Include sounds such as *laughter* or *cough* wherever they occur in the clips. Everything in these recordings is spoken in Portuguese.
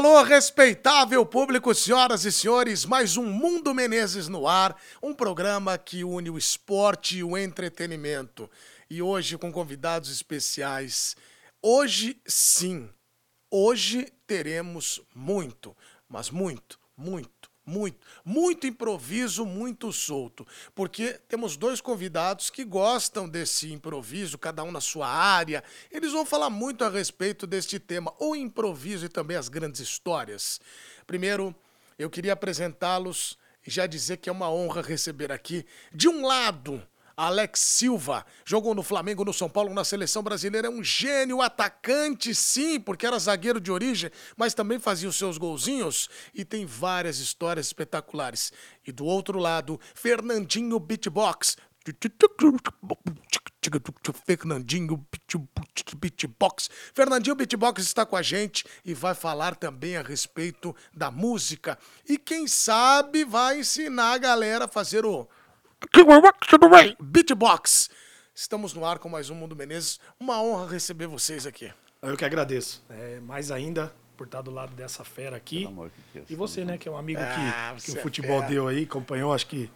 alô, respeitável público, senhoras e senhores, mais um Mundo Menezes no ar, um programa que une o esporte e o entretenimento. E hoje com convidados especiais. Hoje sim, hoje teremos muito, mas muito, muito, muito, muito improviso, muito solto, porque temos dois convidados que gostam desse improviso, cada um na sua área. Eles vão falar muito a respeito deste tema, o improviso e também as grandes histórias. Primeiro, eu queria apresentá-los e já dizer que é uma honra receber aqui, de um lado, Alex Silva, jogou no Flamengo, no São Paulo, na seleção brasileira, é um gênio atacante, sim, porque era zagueiro de origem, mas também fazia os seus golzinhos e tem várias histórias espetaculares. E do outro lado, Fernandinho Beatbox. Fernandinho Beatbox. Fernandinho Beatbox está com a gente e vai falar também a respeito da música. E quem sabe vai ensinar a galera a fazer o? Beatbox. Estamos no ar com mais um Mundo Menezes. Uma honra receber vocês aqui. Eu que agradeço. É, mais ainda por estar do lado dessa fera aqui. De. E você, né, que é um amigo Ah, que, que o é futebol fera. deu aí, acompanhou, acho que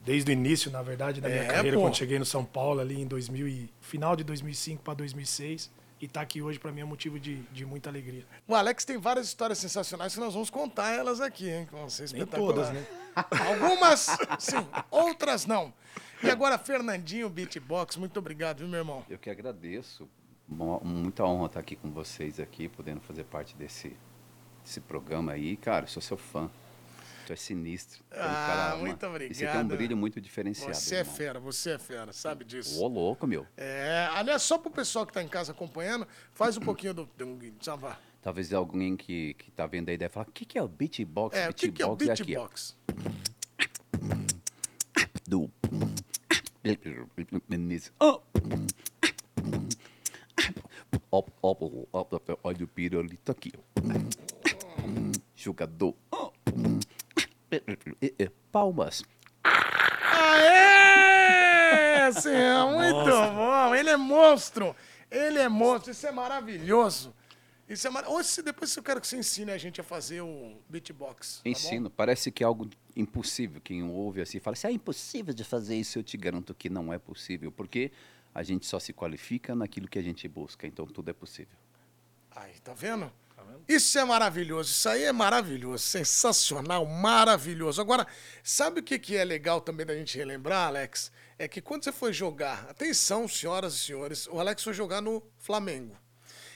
desde o início, na verdade, da minha É, carreira, pô. quando cheguei no São Paulo, ali em 2000 e, final de 2005 para 2006. E tá aqui hoje, para mim, é motivo de, de muita alegria. O Alex tem várias histórias sensacionais que nós vamos contar elas aqui, hein? Que vão ser Nem espetaculares. todas, né? *laughs* Algumas, sim, outras não. E agora, Fernandinho Beatbox, muito obrigado, viu, meu irmão? Eu que agradeço. Muita honra estar aqui com vocês aqui, podendo fazer parte desse, desse programa aí. Cara, eu sou seu fã. Tu é sinistro. É um Ah, cara, uma- muito E você tem obrigado. um brilho muito diferenciado. Você é irmão. fera, você é fera, sabe disso. Ô, louco, meu. É, aliás, só pro pessoal que tá em casa acompanhando, faz um pouquinho do. Talvez alguém que, que tá vendo aí deve falar, o que, que é o beatbox? É, o que, que é o beatbox? do. Oh. Olha o pirulito aqui. Jogador. Oh. Eh, eh, Palmas. Aê! Sim, é *laughs* muito bom. Ele é monstro. Ele é monstro. Isso é maravilhoso. Isso é mar... Hoje, depois eu quero que você ensine a gente a fazer o beatbox. tá bom? Ensino. Parece que é algo impossível. Quem ouve assim fala assim, é impossível de fazer isso. Eu te garanto que não é possível. Porque a gente só se qualifica naquilo que a gente busca. Então tudo é possível. Aí, tá vendo? Isso é maravilhoso. Isso aí é maravilhoso. Sensacional, maravilhoso. Agora, sabe o que, que é legal também da gente relembrar, Alex? É que quando você foi jogar, atenção, senhoras e senhores, o Alex foi jogar no Flamengo.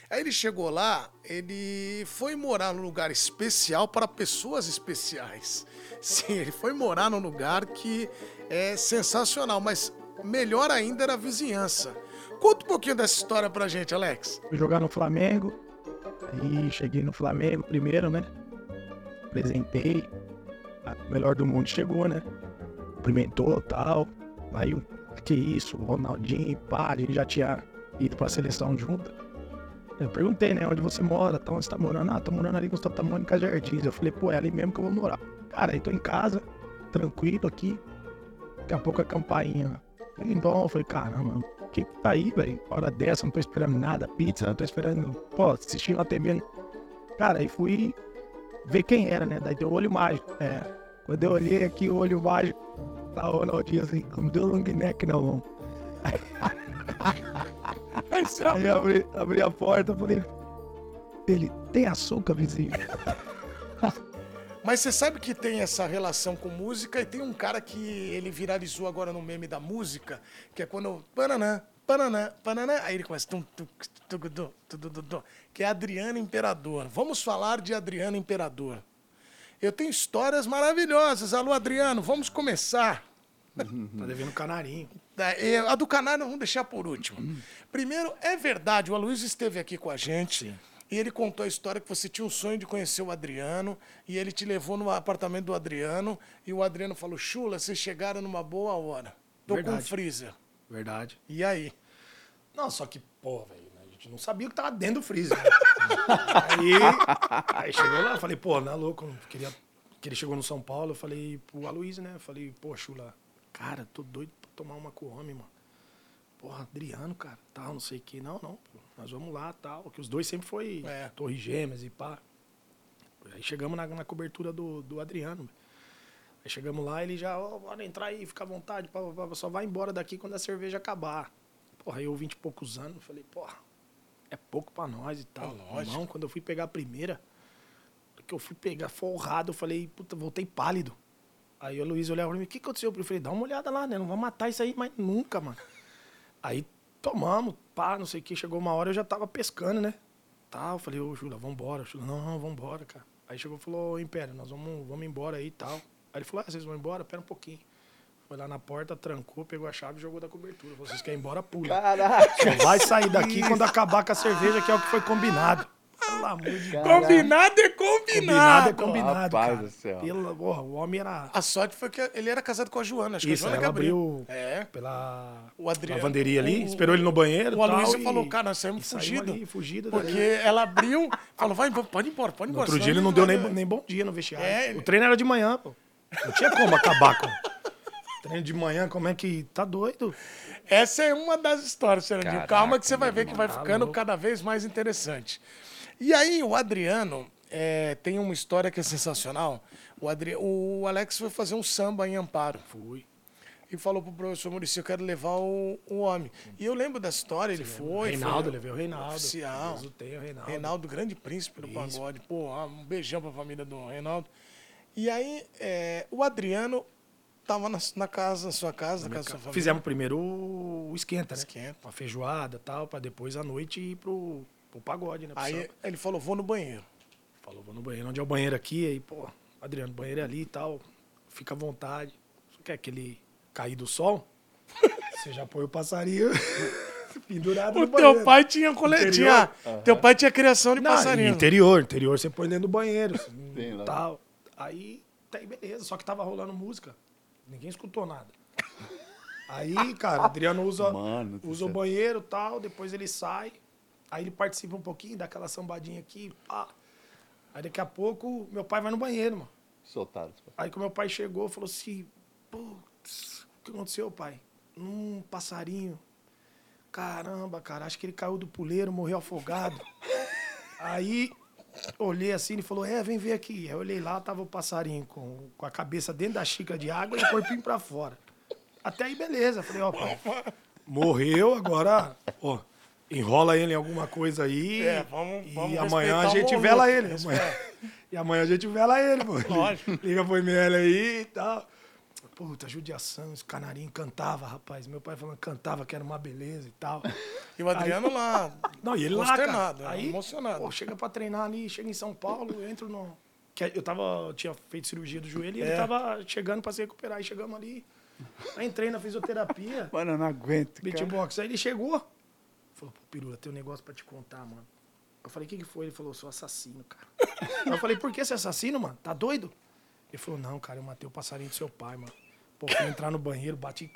Aí ele chegou lá, ele foi morar num lugar especial para pessoas especiais. *laughs* Sim, ele foi morar num lugar que é sensacional, mas melhor ainda era a vizinhança. Conta um pouquinho dessa história pra gente, Alex. Fui jogar no Flamengo. Aí cheguei no Flamengo primeiro, né? Apresentei. A melhor do mundo chegou, né? Cumprimentou tal. Aí, o que isso? Ronaldinho, pá, a gente já tinha ido pra seleção junto. Eu perguntei, né? Onde você mora? Tá, onde você tá morando? Ah, tô morando ali com Santa Mônica Jardins. Eu falei, pô, é ali mesmo que eu vou morar. Cara, aí tô em casa, tranquilo aqui. Daqui a pouco a campainha. Então eu falei, caramba, o que tá aí, velho? Hora dessa, não tô esperando nada, pizza, não tô esperando, pô, assistindo a TV. Cara, aí fui ver quem era, né? Daí deu olho mágico. É. Quando eu olhei aqui, o olho mágico, tá o Ronaldinho assim, não deu long neck não, mano. Aí abri, abri a porta, falei, ele tem açúcar, vizinho? *laughs* Mas você sabe que tem essa relação com música e tem um cara que ele viralizou agora no meme da música, que é quando. Pananã, pananã, pananã. Aí ele começa. Tum, tum, tum, tum, tum, tum, tum, tum, que é Adriano Imperador. Vamos falar de Adriano Imperador. Eu tenho histórias maravilhosas. Alô, Adriano, vamos começar. Tá devendo canarinho. *laughs* É, A do Canário vamos deixar por último. Primeiro, é verdade, o Aloysio esteve aqui com a gente e ele contou a história que você tinha um sonho de conhecer o Adriano e ele te levou no apartamento do Adriano e o Adriano falou, Chula, vocês chegaram numa boa hora. Tô com um Verdade. freezer. Verdade. E aí? Não, só que, pô, velho, a gente não sabia o que tava dentro do freezer. né? *laughs* aí, aí chegou lá, eu falei, pô, não é louco, não queria. Que ele chegou no São Paulo, eu falei pro Aloysio, né? Eu falei, pô, Chula, cara, tô doido pra tomar uma com o homem, mano. Porra, Adriano, cara, tal, não sei o que. Não, não, pô, nós vamos lá, tal. Que os dois sempre foi É. Torre Gêmeas e pá. Aí chegamos na, na cobertura do, do Adriano. Aí chegamos lá, ele já, ó, bora entrar aí, fica à vontade, pá, pá, pá, só vai embora daqui quando a cerveja acabar. Porra, eu vinte e poucos anos, falei, porra, é pouco pra nós e tal. É lógico. Não, quando eu fui pegar a primeira, que eu fui pegar forrado, eu falei, puta, voltei pálido. Aí o Luiz olhava pra mim, o que aconteceu? Eu falei, dá uma olhada lá, né? Não vamos matar isso aí, mas nunca, mano. Aí tomamos, pá, não sei o que. Chegou uma hora eu já tava pescando, né? Tá, eu falei, ô Jula, vambora. Jula, não, não, vambora, cara. Aí chegou e falou, ô Império, nós vamos, vamos embora aí e tal. Aí ele falou, ah, vocês vão embora? Pera um pouquinho. Foi lá na porta, trancou, pegou a chave e jogou da cobertura. Vocês querem ir embora, pula. Caraca! Só vai sair daqui quando acabar com a cerveja, que é o que foi combinado. Pelo amor de Deus. Combinado é combinado. Combinado é combinado, Rapaz cara. do céu. Pela, porra, o homem era... A sorte foi que ele era casado com a Joana. Acho Isso, que a Joana que ela abriu. abriu É. pela O Adriano- lavanderia ali, o- esperou ele no banheiro O Aloysio e- falou, cara, nós saímos saímos fugidos. ali, fugido Porque dali. ela abriu, *laughs* falou, vai, pode ir embora, pode ir No embora. outro dia ele não deu nem, nem bom dia no vestiário. É, O treino era de manhã, pô. Não tinha como acabar com. Treino de manhã, como é que. Tá doido? Essa é uma das histórias, Fernandinho. Caraca, Calma que você vai ver que vai. Tá ficando cada vez mais interessante. E aí, o Adriano é, tem uma história que é sensacional. O, Adri... o Alex foi fazer um samba em Amparo. Fui. E falou pro professor Muricy, eu quero levar o, o homem. E eu lembro dessa história, ele foi. Reinaldo, foi, levei o Reinaldo. Oficial. Deus o Reinaldo. Reinaldo, grande príncipe do Isso. pagode. Pô, um beijão pra família do Reinaldo. E aí, é, o Adriano tava na, na casa, na sua casa, na casa da sua família. Fizemos primeiro o esquenta, né? Esquenta. Uma feijoada e tal, pra depois à noite ir pro, pro pagode, né? Aí samba. ele falou, vou no banheiro. Falou, vou no banheiro. Onde é o banheiro aqui? Aí, pô, Adriano, o banheiro é ali e tal. Fica à vontade. Você quer aquele cair do sol? *laughs* Você já põe o passarinho *laughs* pendurado O no teu banheiro. pai tinha coletinha. Interior. Teu pai tinha criação de Não, passarinho. interior, interior você põe dentro do banheiro. *laughs* Tem lá. tal. Aí, tá aí, beleza. Só que tava rolando música. Ninguém escutou nada. Aí, cara, o Adriano usa, Mano usa o banheiro e tal, depois ele sai. Aí ele participa um pouquinho, dá aquela sambadinha aqui, pá. Aí daqui a pouco, meu pai vai no banheiro, mano. Soltaram. Aí que meu pai chegou, falou assim, putz, o que aconteceu, pai? Um passarinho. Caramba, cara, acho que ele caiu do puleiro, morreu afogado. *laughs* Aí olhei assim, ele falou, é, vem ver aqui. Aí eu olhei lá, tava o passarinho com, com a cabeça dentro da xícara de água e o corpinho pra fora. Até aí, beleza. Falei, ó, pai, *laughs* morreu, agora, ó, enrola ele em alguma coisa aí. É, vamos- vamos e amanhã a gente vela ele. Amanhã- *laughs* e amanhã a gente vela ele, pô. Lógico. Liga pro ML aí e tal. Puta, judiação, esse canarinho cantava, rapaz. Meu pai falando que cantava, que era uma beleza e tal. E o Adriano lá. Não, e ele lá, cara. consternado, é, Aí, emocionado. Pô, chega pra treinar ali, chega em São Paulo, eu entro no... Que eu tava, eu tinha feito cirurgia do joelho e ele É. tava chegando pra se recuperar. Aí chegamos ali, aí entrei na fisioterapia, Mano, eu não aguento. cara. beatbox. Aí ele chegou, falou, pô, Pirula, tem um negócio pra te contar, mano. Eu falei, o que que foi? Ele falou, sou assassino, cara. *laughs* Eu falei, por que você é assassino, mano? Tá doido? Ele falou, não, cara, eu matei o passarinho do seu pai, mano. Pô, fui entrar no banheiro, bati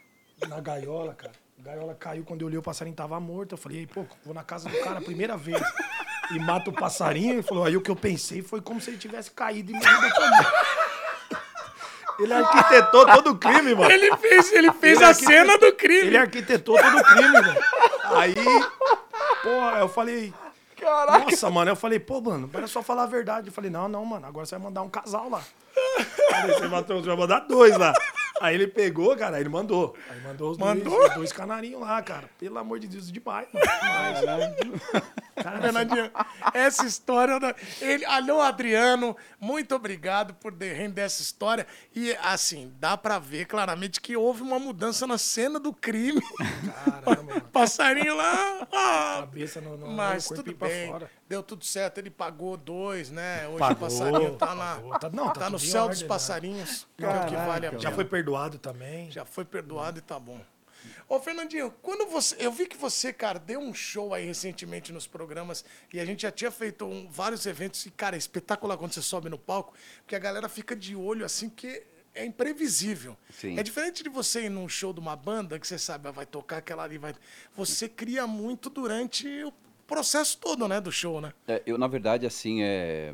na gaiola, cara. A gaiola caiu, quando eu olhei o passarinho tava morto. Eu falei, pô, vou na casa do cara a primeira vez e mato o passarinho. Ele falou, aí o que eu pensei foi como se ele tivesse caído e morrido afogado. Ele arquitetou todo o crime, mano. Ele fez, ele fez Ele a cena do crime. Ele arquitetou todo o crime, mano. Aí, pô, eu falei. Nossa, mano, eu falei, pô, mano, era só falar a verdade. Eu falei, não, não, mano, agora você vai mandar um casal lá. Falei, você, matou, você vai mandar dois lá. Aí ele pegou, cara, aí ele mandou. Aí mandou os, Mandou? Dois, os dois canarinhos lá, cara. Pelo amor de Deus, demais, mano. Demais. Fernandinho, essa história. Ele, alô, Adriano, muito obrigado por de- render essa história. E, assim, dá pra ver claramente que houve uma mudança na cena do crime. caramba. *laughs* Passarinho lá. ah, Cabeça no, no mas no tudo bem. fora. Deu tudo certo. Ele pagou dois, né? Hoje o Pagou, passarinho tá, pagou. Tá- não, tá tá no céu ordem, dos né? passarinhos. que é o que vale a Caraca, pena. Já foi perdoado também. Já foi perdoado e tá bom. Ô, Fernandinho, quando você. Eu vi que você, cara, deu um show aí recentemente nos programas e a gente já tinha feito um- vários eventos e, cara, é espetacular quando você sobe no palco, porque a galera fica de olho assim, que é imprevisível. Sim. É diferente de você ir num show de uma banda que você sabe, ah, vai tocar aquela ali, vai. Você cria muito durante o processo todo, né, do show, né? É, eu, na verdade, assim, é,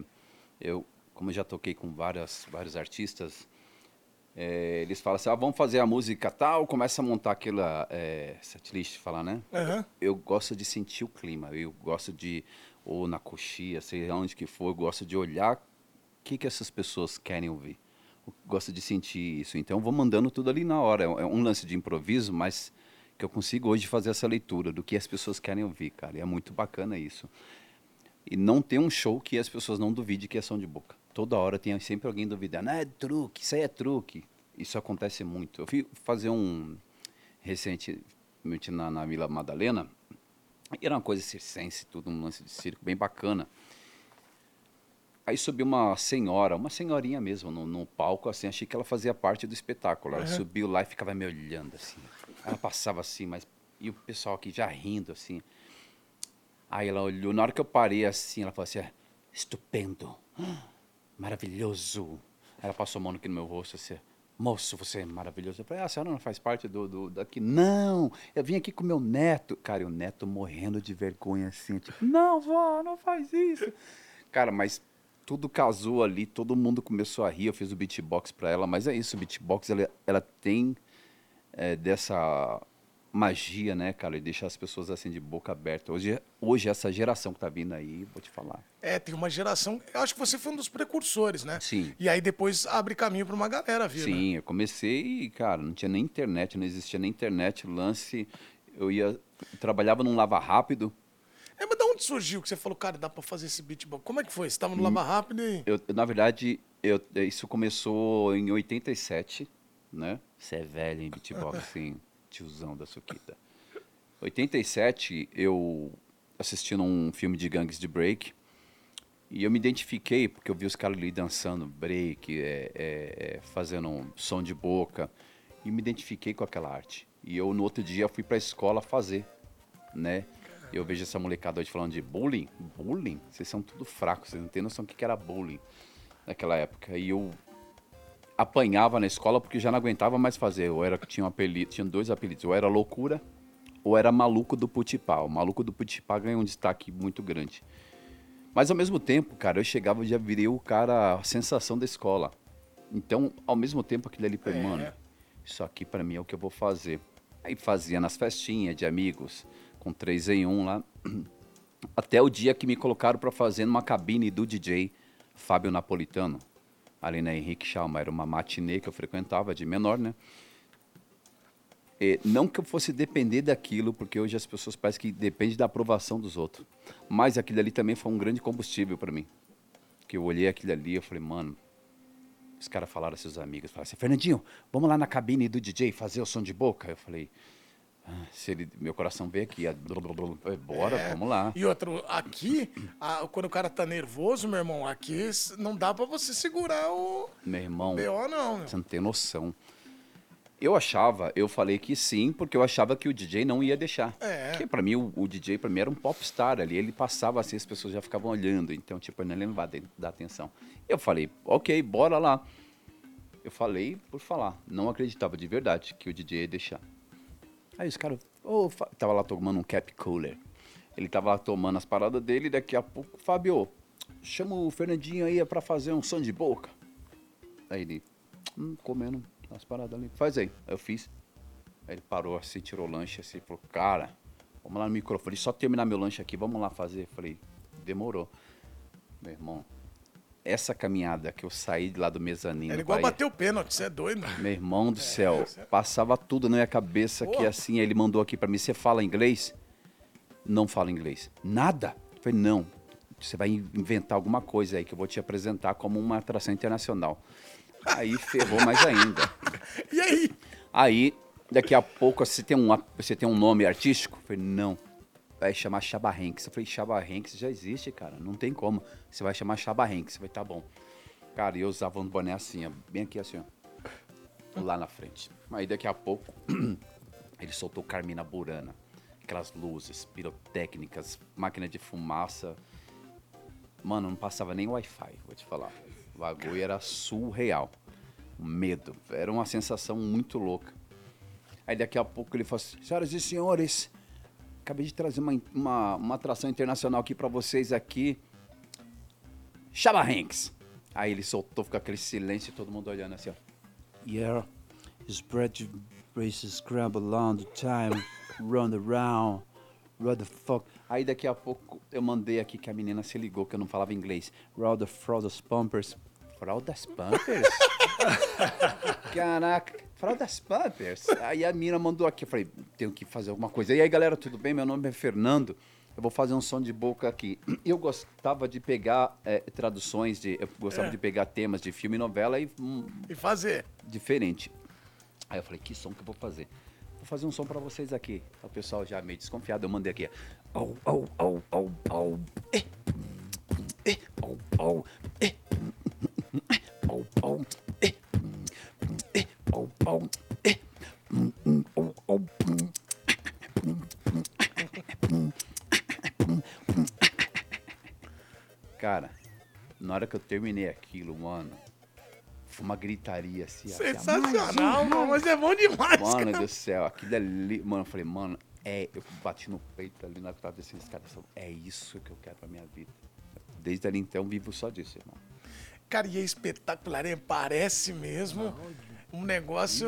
eu, como eu já toquei com várias, vários artistas, é, eles falam assim, ah, vamos fazer a música tal, começa a montar aquela é, setlist, falar, né? Aham. Eu gosto de sentir o clima, eu gosto de, ou na coxia, sei onde que for, eu gosto de olhar que, que essas pessoas querem ouvir? Gosta de sentir isso. Então, eu vou mandando tudo ali na hora. É um lance de improviso, mas que eu consigo hoje fazer essa leitura do que as pessoas querem ouvir, cara. E é muito bacana isso. E não tem um show que as pessoas não duvidem que é som de boca. Toda hora tem sempre alguém duvidando. Ah, é truque, isso aí é truque. Isso acontece muito. Eu fui fazer um recentemente na, na Vila Madalena. Era uma coisa circense, tudo um lance de circo bem bacana. Aí subiu uma senhora, uma senhorinha mesmo, no, no palco, assim, achei que ela fazia parte do espetáculo. Ela uhum. subiu lá e ficava me olhando, assim. Ela passava assim, mas. E o pessoal aqui já rindo, assim. Aí ela olhou, na hora que eu parei assim, ela falou assim: é, estupendo, maravilhoso. Ela passou a mão aqui no meu rosto, assim, moço, você é maravilhoso. Eu falei, ah, a senhora não faz parte do, do daqui? Não, eu vim aqui com meu neto. Cara, e o neto morrendo de vergonha, assim, tipo, não, vó, não faz isso. Cara, mas tudo casou ali, todo mundo começou a rir. Eu fiz o beatbox para ela, mas é isso, o beatbox ela, ela tem é, dessa magia, né, cara, e deixar as pessoas assim de boca aberta. Hoje, hoje essa geração que tá vindo aí, vou te falar. É, tem uma geração. Eu acho que você foi um dos precursores, né? Sim. E aí depois abre caminho para uma galera vir. Sim, né? eu comecei e, cara, não tinha nem internet, não existia nem internet, lance. Eu ia. Eu trabalhava num lava rápido. É, mas da onde surgiu que você falou, cara, dá pra fazer esse beatbox? Como é que foi? Você tava no Lava Rápido e. Eu, na verdade, eu, isso começou em 87, né? Você é velho em beatbox, assim, *laughs* tiozão da Suquita. 87, eu assistindo um filme de gangues de break. E eu me identifiquei, porque eu vi os caras ali dançando break, é, é, é, fazendo um som de boca. E me identifiquei com aquela arte. E eu, no outro dia, fui pra escola fazer, né? Eu vejo essa molecada hoje falando de bullying. Bullying? Vocês são tudo fracos, vocês não têm noção do que era bullying naquela época. E eu apanhava na escola porque já não aguentava mais fazer. Eu era, tinha, um apelido, tinha dois apelidos. Ou era loucura ou era maluco do Putipá. O maluco do Putipá ganhou um destaque muito grande. Mas ao mesmo tempo, cara, eu chegava e já virei o cara, a sensação da escola. Então, ao mesmo tempo, aquilo ali, é. mano, isso aqui para mim é o que eu vou fazer. Aí fazia nas festinhas de amigos com três em um lá. *clears throat* Até o dia que me colocaram para fazer numa cabine do DJ Fábio Napolitano, ali na Henrique Chalma. Era uma matinê que eu frequentava de menor, né? E não que eu fosse depender daquilo, porque hoje as pessoas parecem que depende da aprovação dos outros. Mas aquilo ali também foi um grande combustível para mim. Que eu olhei aquilo ali e falei, mano, os caras falaram, seus amigos, falaram assim, Fernandinho, vamos lá na cabine do DJ fazer o som de boca? Eu falei, se ele, meu coração veio aqui, bora, é. vamos lá. E outro, aqui, a, quando o cara tá nervoso, meu irmão, aqui não dá para você segurar o. Meu irmão. BO, não. Você não tem noção. Eu achava, eu falei que sim, porque eu achava que o DJ não ia deixar. É. Porque pra mim, o, o DJ pra mim era um popstar ali. Ele passava assim, as pessoas já ficavam olhando. Então, tipo, eu nem lembrava da atenção. Eu falei, ok, bora lá. Eu falei por falar. Não acreditava de verdade que o DJ ia deixar. Aí os caras, oh, tava lá tomando um cap cooler. Ele tava lá tomando as paradas dele daqui a pouco, Fábio, chama o Fernandinho aí pra fazer um som de boca. Aí ele, hum, comendo as paradas ali. Faz aí. Aí eu fiz. Aí ele parou assim, tirou o lanche assim, falou, cara, vamos lá no microfone, só terminar meu lanche aqui, vamos lá fazer. Falei, demorou. Meu irmão, essa caminhada que eu saí de lá do mezanino. Era igual bater o pênalti, você é doido. Meu irmão do é, céu, é, passava tudo na minha cabeça Pô. que assim, ele mandou aqui para mim, você fala inglês? Não fala inglês. Nada. Eu falei, não, você vai inventar alguma coisa aí que eu vou te apresentar como uma atração internacional. Aí ferrou mais ainda. *laughs* e aí? Aí, daqui a pouco, você tem um, você tem um nome artístico? Eu falei, não vai chamar Chabarrenks. Eu falei, Chabarrenks já existe, cara, não tem como. Você vai chamar Chabarrenks, vai tá bom. Cara, eu usava um boné assim, ó, bem aqui assim, ó, lá na frente. Aí daqui a pouco, *clears throat* ele soltou Carmina Burana. Aquelas luzes pirotécnicas, máquina de fumaça. Mano, não passava nem Wi-Fi, vou te falar. O bagulho era surreal. Medo. Era uma sensação muito louca. Aí daqui a pouco ele falou assim, senhoras e senhores, Acabei de trazer uma, uma, uma atração internacional aqui para vocês aqui. Chaba Hanks. Aí ele soltou, ficou aquele silêncio e todo mundo olhando assim, ó. Yeah, spread races scramble all the time, run around, run the fuck. Aí daqui a pouco eu mandei aqui que a menina se ligou que eu não falava inglês. Roll the frozen pumpers. fraldas Pampers? *laughs* Caraca, fraldas Pampers? Aí a mina mandou aqui, eu falei, tenho que fazer alguma coisa. E aí, galera, tudo bem? Meu nome é Fernando. Eu vou fazer um som de boca aqui. *clears throat* Eu gostava de pegar é, traduções, de, eu gostava É. de pegar temas de filme e novela e hum, E fazer. diferente. Aí eu falei, que som que eu vou fazer? Vou fazer um som pra vocês aqui. O pessoal já meio desconfiado, eu mandei aqui. Au, au, au, au, au. Eh, eh, au, au, eh, *laughs* au, au, Cara, na hora que eu terminei aquilo, mano, foi uma gritaria assim. ó, Sensacional, mano. Mas é bom demais, Mano cara. do céu, aquilo ali. Mano, eu falei, mano, é. Eu bati no peito ali na tava descendo esse cara. É isso que eu quero pra minha vida. Desde ali então, vivo só disso, irmão. Cara, e é espetacular, hein? Parece mesmo um negócio.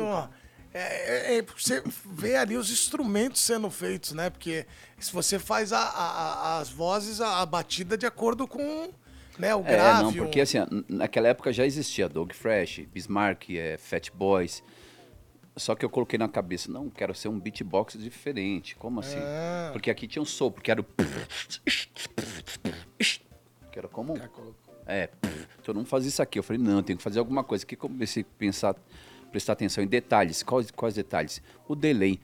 É, é- é- você vê ali os instrumentos sendo feitos, né? Porque se você faz a- a- as vozes, a, a batida de acordo com né, o É, grave. não, o- porque assim, naquela época já existia Dog Fresh, Bismarck, é, Fat Boys. Só que eu coloquei na cabeça, não, quero ser um beatbox diferente. Como assim? Ah. Porque aqui tinha um sopro, que era o. Que era comum. É, todo mundo faz isso aqui. Eu falei, não, tenho que fazer alguma coisa. Que comecei a pensar, prestar atenção em detalhes. Quais, quais detalhes? O delay.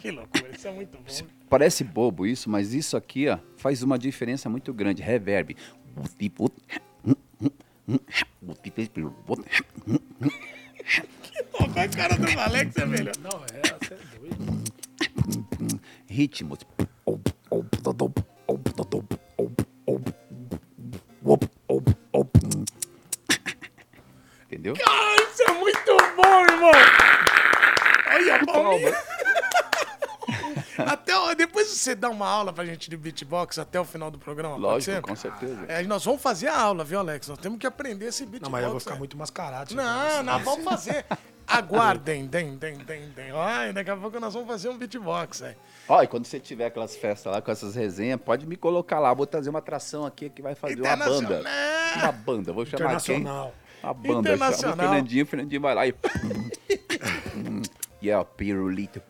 Que loucura, isso é muito bom. Parece bobo isso, mas isso aqui ó, faz uma diferença muito grande. Reverb. Pô, qual a cara do Alex é melhor? Não, é, você é doido. Ritmos. Dá uma aula pra gente de beatbox até o final do programa, pode Lógico, ser? com certeza. É, nós vamos fazer a aula, viu, Alex? Nós temos que aprender esse beatbox. Não, mas eu vou ficar é. muito mascarado. Não, nós vamos fazer. Aguardem, dem, dem, dem, dem. Ai, daqui a pouco nós vamos fazer um beatbox, velho. Ó, e quando você tiver aquelas festas lá com essas resenhas, pode me colocar lá. Vou trazer uma atração aqui que vai fazer uma banda. Internacional. Uma banda. Vou chamar quem? Internacional. A banda. Chama o Internacional. Fernandinho, o Fernandinho vai lá e... *laughs* Yeah, pirulito,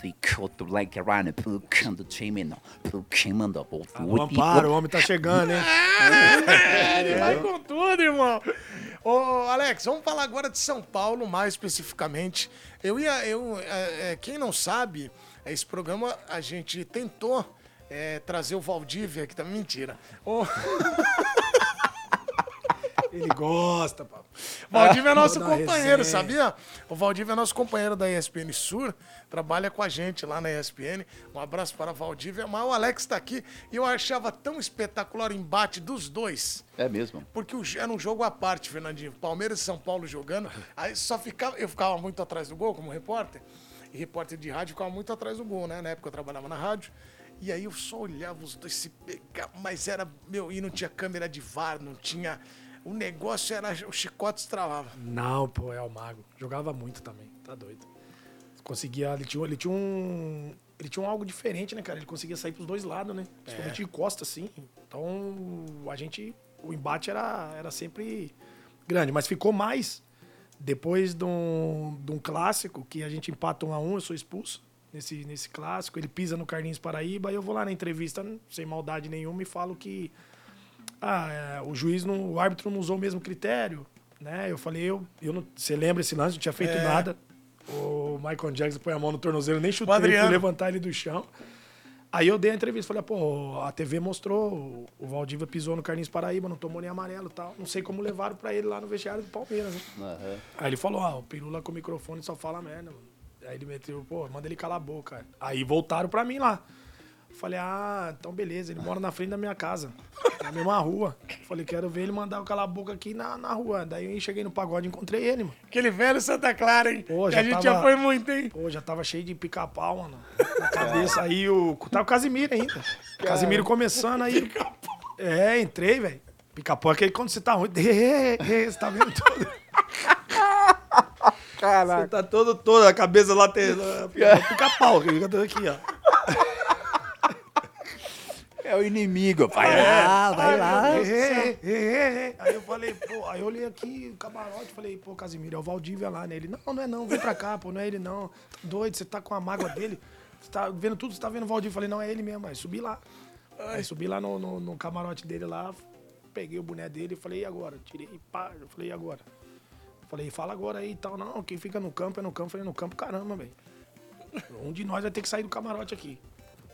picoto, like around, pucando, chimino, pucando, Alô, Amparo, o homem tá chegando, hein? É, ele vai com tudo, irmão. Ô, Alex, vamos falar agora de São Paulo, mais especificamente. Eu ia. Eu, é, é, quem não sabe, esse programa a gente tentou é, trazer o Valdívia, que tá mentira. Ô, *laughs* Ele gosta, papo. *laughs* Valdívia é nosso companheiro, sabia? O Valdívia é nosso companheiro da ESPN Sur, trabalha com a gente lá na ESPN. Um abraço para a Valdívia. Mas o Alex tá aqui e eu achava tão espetacular o embate dos dois. É mesmo. Porque era um jogo à parte, Fernandinho. Palmeiras e São Paulo jogando. Aí só ficava. Eu ficava muito atrás do gol como repórter. E repórter de rádio ficava muito atrás do gol, né? Na época eu trabalhava na rádio. E aí eu só olhava os dois se pegar. Mas era. Meu, e não tinha câmera de VAR, não tinha. O negócio era. O chicote estralava. Não, pô, é o mago. Jogava muito também, tá doido. Conseguia. Ele tinha, ele tinha um. Ele tinha um algo diferente, né, cara? Ele conseguia sair pros dois lados, né? Principalmente de costa, assim. Então, a gente. O embate era, era sempre grande, mas ficou mais depois de um, de um clássico que a gente empata um a um, eu sou expulso nesse, nesse clássico. Ele pisa no Carlinhos Paraíba, aí eu vou lá na entrevista, sem maldade nenhuma, e falo que ah, é, o juiz, não, o árbitro não usou o mesmo critério, né? Eu falei, eu, eu não, você lembra esse lance? Não tinha feito É. nada. O Michael Jackson põe a mão no tornozelo, nem chutei, fui levantar ele do chão. Aí eu dei a entrevista, falei, pô, a TV mostrou, o Valdívia pisou no Carlinhos Paraíba, não tomou nem amarelo e tal. Não sei como levaram pra ele lá no vestiário do Palmeiras, né? Aham. Aí ele falou, ah, o Pirula com o microfone só fala merda, mano. Aí ele meteu, pô, manda ele calar a boca. Aí voltaram pra mim lá. Falei, ah, então beleza, ele mora na frente da minha casa, na mesma rua. Falei, quero ver ele mandar eu calar a boca aqui na, na rua. Daí eu cheguei no pagode e encontrei ele, mano. Aquele velho Santa Clara, hein? Pô, que já a gente tava- já foi muito, hein? Pô, já tava cheio de pica-pau, mano. Na *laughs* cabeça aí, o. Tava o Casimiro ainda. Casimiro começando aí. É, entrei, velho. Pica-pau é aquele quando você tá ruim. *laughs* Você tá vendo tudo. Você tá todo, todo, a cabeça lá tem. *laughs* Pica-pau, aqui, ó. É o inimigo, vai É. lá, vai lá. Ei, ei, ei, ei. Aí eu falei, pô, aí eu olhei aqui, o camarote, falei, pô, Casimiro, é o Valdívia lá, né? Ele, não, não é não, vem pra cá, pô, não é ele não. Tá doido, você tá com a mágoa dele. Você tá vendo tudo, você tá vendo o Valdívia. Eu falei, não, é ele mesmo. Aí subi lá. Aí subi lá no, no, no camarote dele lá, peguei o boné dele e falei, e agora? Tirei, pá, eu falei, e agora? Falei, fala agora aí e tal. Não, quem fica no campo é no campo. Eu falei, no campo, caramba, velho. Um de nós vai ter que sair do camarote aqui.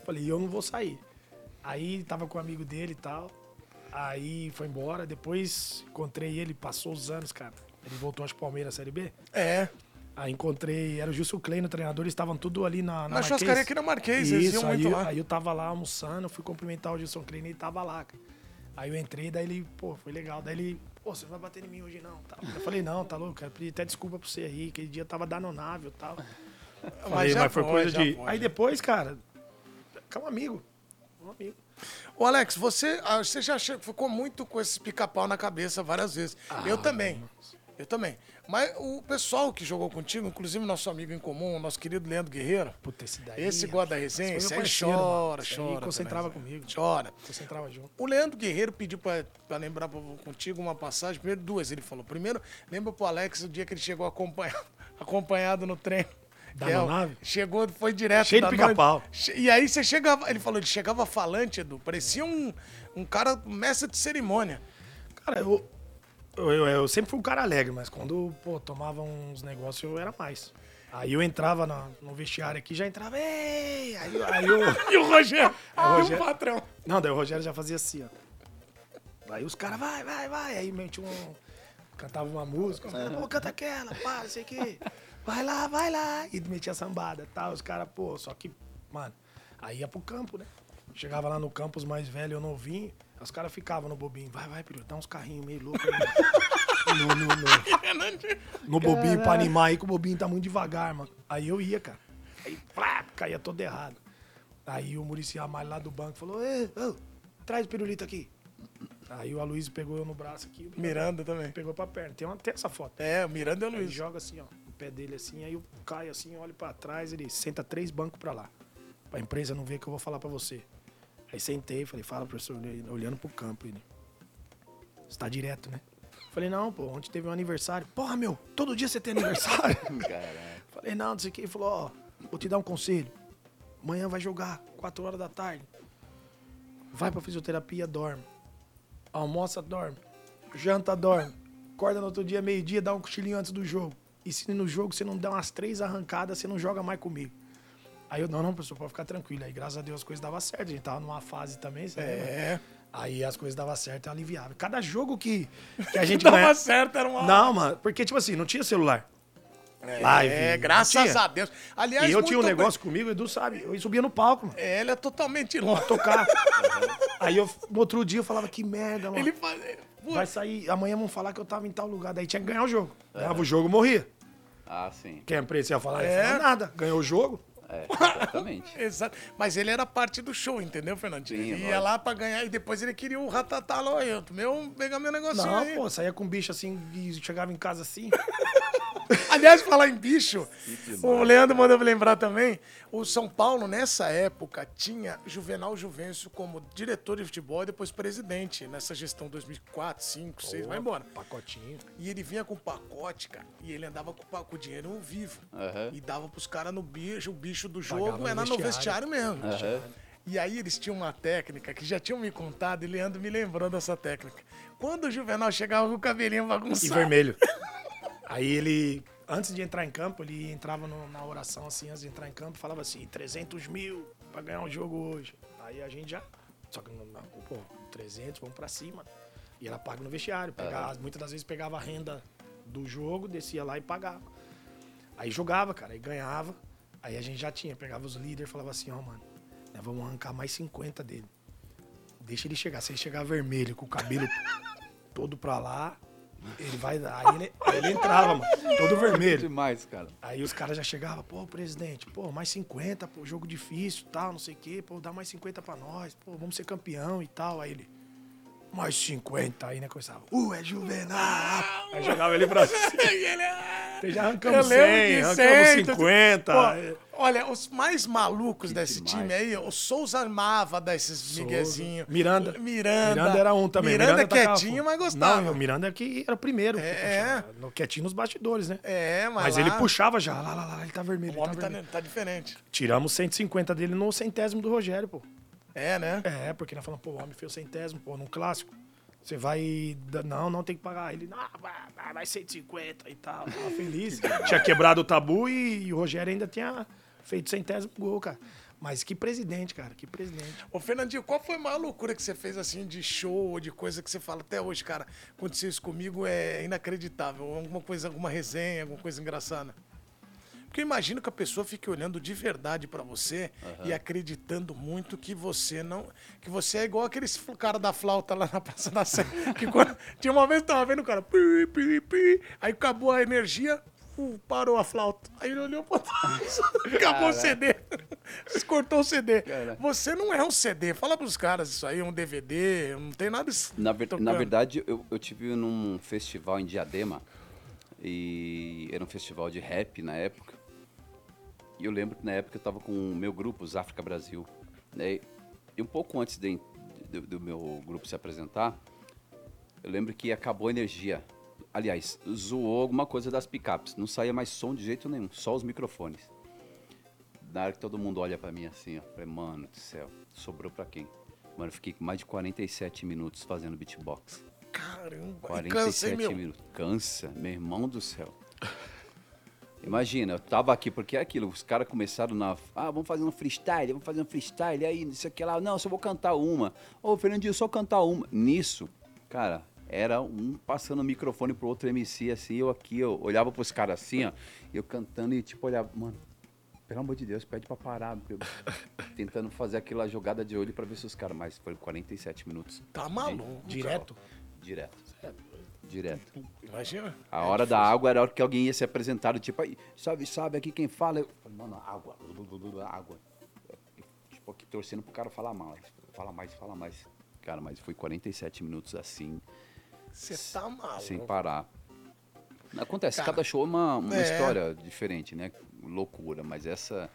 Falei, eu não vou sair. Aí tava com um amigo dele e tal. Aí foi embora. Depois encontrei ele, passou os anos, cara. Ele voltou acho Palmeiras Série B. É. Aí encontrei, era o Gilson Klein, o treinador, eles estavam tudo ali na, na, Na churrascaria aqui na Marquês, eles Isso, iam aí, muito lá. aí eu tava lá almoçando, fui cumprimentar o Gilson Klein e ele tava lá, cara. Aí eu entrei, daí ele, pô, foi legal. Daí ele, pô, você não vai bater em mim hoje não. Eu falei, não, tá louco, cara, pedi até desculpa pra você aí, aquele dia tava danonável e tal. Falei, já mas foi coisa de. foi, aí depois, cara, é um amigo. Um amigo. Ô, Alex, você, ah, você já ficou muito com esse pica-pau na cabeça várias vezes. Ah, eu também. Eu também. Mas o pessoal que jogou contigo, inclusive nosso amigo em comum, nosso querido Leandro Guerreiro, Puta, esse daí. esse gosta da resenha, esse aí chora, Esse aí chora. concentrava também, comigo. Chora. Concentrava junto. O Leandro Guerreiro pediu pra, pra lembrar pra- contigo uma passagem. Primeiro, duas, ele falou. Primeiro, lembra pro Alex o dia que ele chegou acompanhado, *laughs* acompanhado no trem. Da Que é nave? Chegou, foi direto. Cheio de da pica-pau. noite. Che- E aí você chegava, ele falou, ele chegava falante, Edu. Parecia um, um cara, mestre de cerimônia. Cara, eu, eu, eu- eu sempre fui um cara alegre, mas quando, pô, tomava uns negócios, eu era mais. Aí eu entrava na- no vestiário aqui, já entrava, ei! Aí, aí eu... *laughs* E o Rogério? Ah, o e Rogério- patrão? Não, daí o Rogério já fazia assim, ó. Aí os caras, vai, vai, vai. Aí meio um... Cantava uma música, pô, canta aquela, pá, não sei o quê. Vai lá, vai lá. E metia sambada tal. Os caras, pô, só que, mano, aí ia pro campo, né? Chegava lá no campo, os mais velhos, eu novinho, os caras ficavam no bobinho. Vai, vai, período, dá uns carrinhos meio loucos aí. no, no, no, no bobinho pra animar aí, que o bobinho tá muito devagar, mano. Aí eu ia, cara. Aí, plá, caía todo errado. Aí o Murici Ramalho lá do banco falou, Ê, ô, traz o pirulito aqui. Aí o Aloysio pegou eu no braço aqui. Miranda também. Pegou pra perna. Tem, uma, tem essa foto. É, o Miranda e o Luiz. joga assim, ó, pé dele assim, aí eu caio assim, olho pra trás, ele senta três bancos pra lá. Pra empresa não ver que eu vou falar pra você. Aí sentei, falei, fala, professor, ele olhando pro campo, ele. Você tá direto, né? Falei, não, pô, ontem teve um aniversário. Porra, meu, todo dia você tem aniversário. *laughs* Caralho. Falei, não, não sei o que. Ele falou, ó, vou te dar um conselho. Amanhã vai jogar, 4 horas da tarde. Vai pra fisioterapia, dorme. Almoça, dorme. Janta, dorme. Acorda no outro dia, meio-dia, dá um cochilinho antes do jogo. E se no jogo você não der umas três arrancadas, você não joga mais comigo. Aí eu, não, não, professor, pode ficar tranquilo. Aí, graças a Deus, as coisas davam certo. A gente tava numa fase também, sabe? É. Aí as coisas davam certo, eu aliviava. Cada jogo que, que a *laughs* gente Dava ganha... certo, era uma... Não, mano, porque, tipo assim, não tinha celular. Live. É, graças a Deus. Aliás, E eu tinha um negócio comigo, o Edu sabe, eu subia no palco, mano, bem. É, Ele é totalmente louco. tocar. *laughs* Aí eu, no outro dia, eu falava, que merda, mano. Ele faz... Vai sair, amanhã vão falar que eu tava em tal lugar. Daí tinha que ganhar o jogo. Ganhava o jogo, morria. Ah, sim. Quem a imprensa ia falar? É. Falar nada. Ganhou o jogo. É, exatamente. *laughs* Exato. Mas ele era parte do show, entendeu, Fernandinho? Sim, Ele ia lá pra ganhar e depois ele queria o ratatá lá. Eu, meu, pegar meu negocinho Não, aí. pô, saía com bicho assim e chegava em casa assim. *laughs* *laughs* Aliás, falar em bicho, o Leandro mandou me lembrar também. O São Paulo, nessa época, tinha Juvenal Juvencio como diretor de futebol e depois presidente. Nessa gestão 2004, 5, 6, vai embora. Pacotinho. E ele vinha com pacote, cara, e ele andava com, o dinheiro vivo. Aham. E dava pros caras no bicho, o bicho do jogo Pagava no era no vestiário. vestiário mesmo. Aham. E aí eles tinham uma técnica que já tinham me contado e Leandro me lembrou dessa técnica. Quando o Juvenal chegava com o cabelinho E bagunçado. vermelho. *laughs* Aí ele, antes de entrar em campo, ele entrava no- na oração assim, antes de entrar em campo, falava assim, 300 mil pra ganhar o jogo hoje. Aí a gente já, só que não, não, pô, 300, vamos pra cima. E era pago no vestiário. Pegava, Muitas das vezes pegava a renda do jogo, descia lá e pagava. Aí jogava, cara, aí ganhava. Aí a gente já tinha, pegava os líderes e falava assim, ó, mano, nós vamos arrancar mais 50 dele. Deixa ele chegar. Se ele chegar vermelho, com o cabelo *laughs* todo pra lá, ele vai. Aí ele, aí ele entrava, mano, todo vermelho. *laughs* Demais, cara. Aí os caras já chegavam, pô, presidente, pô, mais 50, pô, jogo difícil tal, não sei o quê, pô, dá mais 50 pra nós, pô, vamos ser campeão e tal. Aí ele, mais 50. Aí, né, começava, uh, é Juvenal. Aí jogava ele pra cima. E *laughs* ele é- Então já arrancamos Eu lembro 100, de arrancamos 100, 50. Pô, olha, os mais malucos Que desse demais. time aí, o Souza amava desses miguezinhos. Miranda. Miranda. Miranda era um também. Miranda, tacava quietinho, mas gostava. Não, o Miranda é que era o primeiro. que É. puxava. No, quietinho nos bastidores, né? É, mas, Mas lá, ele puxava já. Lá, lá, lá, ele tá vermelho. O tá homem tá, vermelho. tá diferente. Tiramos 150 dele no centésimo do Rogério, pô. É, né? É, porque nós falamos, pô, o homem fez o centésimo, pô, num clássico. Você vai. Não, não tem que pagar. Ele, não, vai, vai, vai 150 e tal. Tava *laughs* feliz. tinha quebrado o tabu e, e o Rogério ainda tinha feito centésimo gol, cara. Mas que presidente, cara, que presidente. Ô, Fernandinho, qual foi a maior loucura que você fez, assim, de show, de coisa que você fala até hoje, cara? Aconteceu isso comigo, é inacreditável. Alguma coisa, alguma resenha, alguma coisa engraçada. Porque eu imagino que a pessoa fique olhando de verdade pra você e acreditando muito que você não. Que você é igual aqueles fl- cara da flauta lá na Praça da Sé. que quando, *laughs* tinha uma vez que tava vendo o cara. Pi, pi, pi, aí acabou a energia. uh, parou a flauta. Aí ele olhou pra trás. *laughs* Acabou o CD. *laughs* Cortou o CD. Cara. Você não é um CD. Fala pros caras isso aí, é um DVD. Não tem nada. es- Na, ver- na verdade, eu, eu tive num festival em Diadema e era um festival de rap na época. E eu lembro que na época eu estava com o meu grupo, os África Brasil. Né? E um pouco antes de- do, do meu grupo se apresentar, eu lembro que acabou a energia. Aliás, zoou alguma coisa das picapes. Não saía mais som de jeito nenhum, só os microfones. Na hora que todo mundo olha pra mim assim, ó, falei, mano do céu, sobrou pra quem? Mano, eu fiquei mais de 47 minutos fazendo beatbox. Caramba. e 47 cansa, hein, meu? minutos. Cansa, meu irmão do céu. Imagina, eu tava aqui porque é aquilo, os caras começaram na. Ah, vamos fazer um freestyle, vamos fazer um freestyle, aí, isso aqui lá. Não, só vou cantar uma. Ô, Fernandinho, só cantar uma. Nisso, cara, era um passando o microfone pro outro MC, assim, eu aqui, eu olhava pros caras assim, ó, eu cantando e tipo, olhava, mano, pelo amor de Deus, pede pra parar. eu- *laughs* tentando fazer aquela jogada de olho pra ver se os caras. Mas foi 47 minutos. Tá maluco. Direto. Direto. Direto. Imagina. A hora da água era a hora que alguém ia se apresentar, tipo, sabe, sabe, aqui quem fala. Eu falei, mano, água, água. Tipo, aqui torcendo pro cara falar mais. Fala mais, fala mais. Cara, mas foi 47 minutos assim, Você tá maluco. sem parar. Acontece, Cara, cada show é uma, uma é. história diferente, né? Loucura, mas essa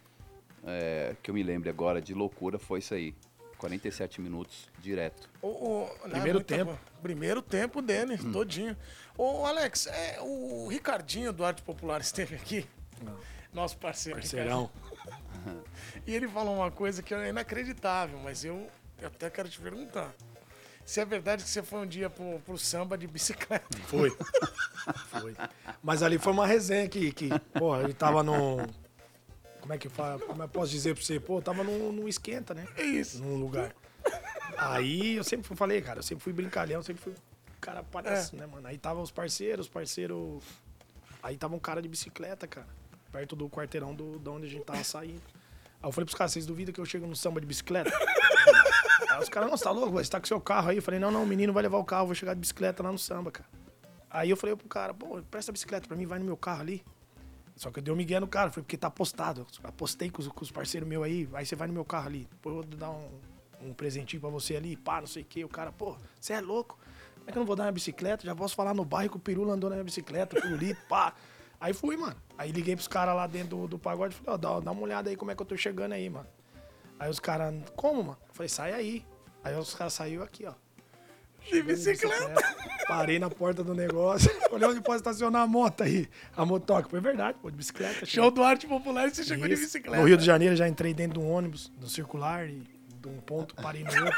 é, que eu me lembro agora de loucura foi isso aí. 47 minutos direto. O- o- não, Primeiro tempo. Primeiro tempo dele, todinho. Ô, Alex, é, o Ricardinho do Arte Popular esteve aqui. Nosso parceiro. Parceirão. E ele falou uma coisa que é inacreditável, mas eu, eu até quero te perguntar. Se é verdade que você foi um dia pro, pro samba de bicicleta. Foi. Foi. Mas ali foi uma resenha que, que porra, ele tava num. Como é que fala? Como eu posso dizer pra você? Pô, tava num, num esquenta, né? É isso. Num lugar. Aí eu sempre falei, cara, eu sempre fui brincalhão, sempre fui cara palhaço, É. né, mano? Aí tava os parceiros, os parceiros. Aí tava um cara de bicicleta, cara, perto do quarteirão do, de onde a gente tava saindo. Aí eu falei pros caras, vocês duvidam que eu chego no samba de bicicleta? *laughs* Aí os caras, não, você tá louco? Você tá com seu carro aí? Eu falei, não, não, o menino vai levar o carro, eu vou chegar de bicicleta lá no samba, cara. Aí eu falei pro cara, pô, presta a bicicleta pra mim, vai no meu carro ali. Só que eu dei um migué no cara, falei, porque tá apostado. Apostei com os, com os parceiros meus aí, aí você vai no meu carro ali. Depois eu vou dar um, um presentinho pra você ali, pá, não sei o quê. O cara, pô, você é louco? Como é que eu não vou dar minha bicicleta? Já posso falar no bairro que o Pirula andou na minha bicicleta, o Pirulito, *laughs* pá. Aí fui, mano. Aí liguei pros caras lá dentro do, do pagode e falei, ó, dá, dá uma olhada aí como é que eu tô chegando aí, mano. Aí os caras, como, mano? Eu falei, sai aí. Aí os caras saíram aqui, ó. De bicicleta. Parei na porta do negócio. *laughs* Olhei onde pode estacionar a moto aí. A motoca. Foi verdade, pô, de bicicleta. Show do Arte Popular e você chegou de Isso. bicicleta. No Rio de Janeiro já entrei dentro de um ônibus, do circular, e de um ponto parei no outro.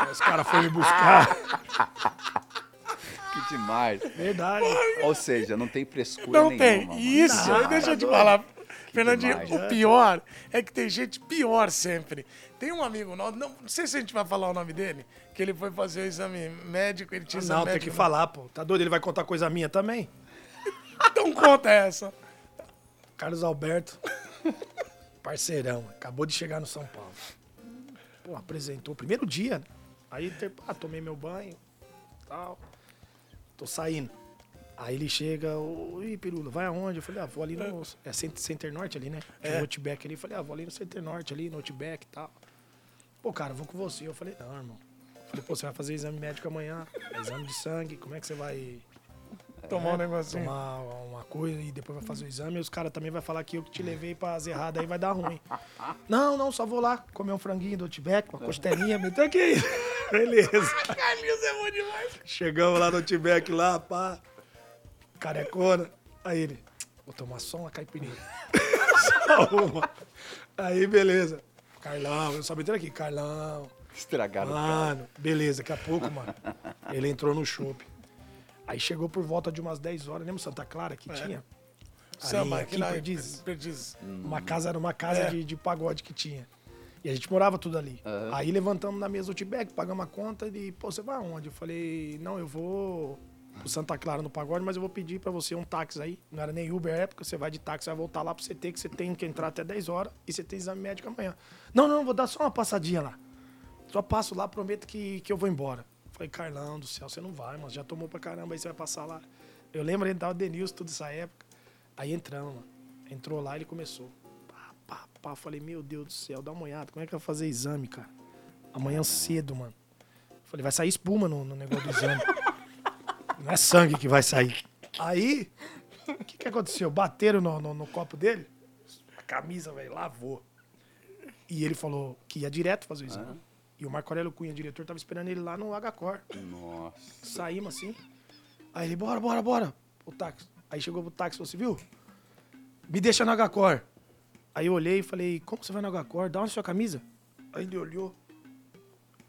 Aí os caras foram me buscar. Que demais. Verdade. Ou seja, não tem frescura Não nenhuma. tem. mano. Isso, Não, deixa eu te falar. Fernandinho, demais. o pior é que tem gente pior sempre. Tem um amigo nosso, não, não sei se a gente vai falar o nome dele, que ele foi fazer o exame médico, ele tinha exame Não, tem médico. que falar, pô. Tá doido? Ele vai contar coisa minha também? *laughs* Então conta essa. Carlos Alberto, parceirão, acabou de chegar no São Paulo. Pô, apresentou, primeiro dia. né? Aí, ah, tomei meu banho, tal. Tô saindo. Aí ele chega, oi, Pirula, vai aonde? Eu falei, ah, vou ali no. É Cent- Center Norte ali, né? Tinha É. um Outback ali. Eu falei, ah, vou ali no Center Norte ali, no Outback e tal. Pô, cara, vou com você. Eu falei, não, irmão. Falei, pô, você vai fazer exame médico amanhã, exame de sangue, como é que você vai Tomar um negocinho. tomar uma coisa e depois vai fazer o exame? E os caras também vai falar que eu que te levei pra as erradas aí vai dar ruim. Não, não, só vou lá comer um franguinho do Outback, uma costelinha, me tá aqui. *laughs* Beleza. Carlinhos é bom demais. Chegamos lá no Outback lá, pá. Carecona. Aí ele, vou tomar só uma caipirinha. *laughs* só uma. Aí, beleza. Carlão, eu só metendo aqui, Carlão. Estragaram. o Mano, beleza, daqui a pouco, mano. Ele entrou no shopping. Aí chegou por volta de umas 10 horas, lembra Santa Clara que tinha? Samba, aqui aqui Perdizes. Perdizes. Uma casa era uma casa É. de, de pagode que tinha. E a gente morava tudo ali. Aham. Aí levantamos na mesa do Outback, pagamos a conta e, pô, você vai aonde? Eu falei, não, eu vou pro Santa Clara no pagode, mas eu vou pedir pra você um táxi aí. Não era nem Uber época, você vai de táxi, vai voltar lá pro CT, que você tem que entrar até 10 horas e você tem exame médico amanhã. Não, não, vou dar só uma passadinha lá. Só passo lá, prometo que, que eu vou embora. Falei, Carlão do céu, você não vai, mas já tomou pra caramba, aí você vai passar lá. Eu lembro, ele tava o Denilson, tudo essa época. Aí entramos, mano. Entrou lá, ele começou. Pá, pá, pá. Falei, meu Deus do céu, dá uma olhada. Como é que eu vou fazer exame, cara? Amanhã cedo, mano. Falei, vai sair espuma no, no negócio do exame. *laughs* Não é sangue que vai sair. Aí, o que, que aconteceu? Bateram no, no, no copo dele, a camisa, velho, lavou. E ele falou que ia direto fazer o exame. E o Marco Aurélio Cunha, diretor, tava esperando ele lá no H-Cor. Nossa. Saímos assim. Aí ele, bora, bora, bora. O táxi. Aí chegou pro táxi e falou assim, viu? Me deixa no H-Cor. Aí eu olhei e falei, como você vai no H-Cor? Dá uma sua camisa. Aí ele olhou.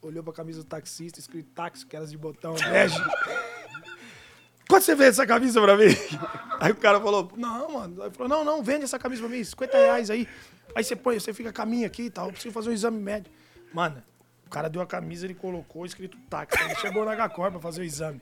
Olhou pra camisa do taxista, escrito táxi, aquelas de botão, bege. *laughs* Quanto você vende essa camisa pra mim? *laughs* Aí o cara falou, não, mano. Aí falou, não, não, vende essa camisa pra mim, 50 reais aí. Aí você põe, você fica caminho aqui e tal, preciso fazer um exame médico. Mano, o cara deu a camisa, ele colocou escrito táxi. Ele chegou na H-Cor pra fazer o exame.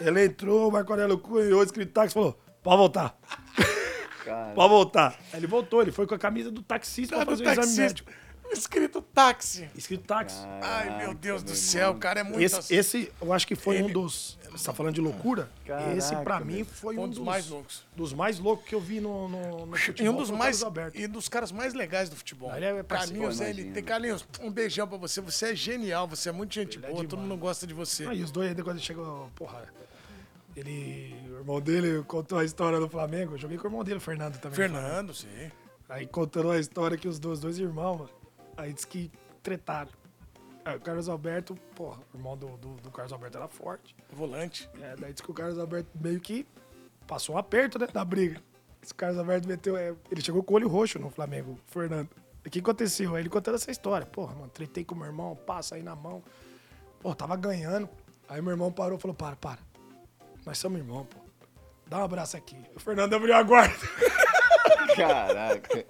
Ele entrou, o Marco Aurélio cunhou, escrito táxi, falou, pode voltar. *laughs* Cara. Pode voltar. Aí ele voltou, ele foi com a camisa do taxista pra do fazer o exame médico. Escrito táxi. Escrito táxi. Ai, meu Deus do céu, cara, é muito Esse, assim. esse, eu acho que foi um Ele- dos. Você tá falando de loucura? esse, pra Caraca, mim, foi Um um, dos dos, mais loucos. Dos mais loucos que eu vi no, no, no futebol. E um dos foi o mais Carlos Alberto. e dos caras mais legais do futebol. Ele é parceiro. Carlinhos, Pô, ele imagina. tem Carlinhos, um beijão pra você. Você é genial, você é muito gente Ele é boa, todo mundo gosta de você. Ah, e os dois, quando ele chegou, porra. Ele. O irmão dele contou a história do Flamengo. Eu joguei com o irmão dele, o Fernando também. Fernando, sim. Aí contando a história que os dois, dois irmãos, mano, aí disse que tretaram. Aí o Carlos Alberto, porra, o irmão do, do, do Carlos Alberto era forte. Volante. É, daí disse que o Carlos Alberto meio que passou um aperto, né, da briga. Esse Carlos Alberto meteu, é, ele chegou com o olho roxo no Flamengo, o Fernando. O que aconteceu? Aí ele contando essa história. Porra, mano, tretei com meu irmão, passa aí na mão. Pô, tava ganhando. Aí meu irmão parou e falou, para, para. Nós somos irmãos, pô. Dá um abraço aqui. O Fernando abriu a guarda. *laughs* Caraca.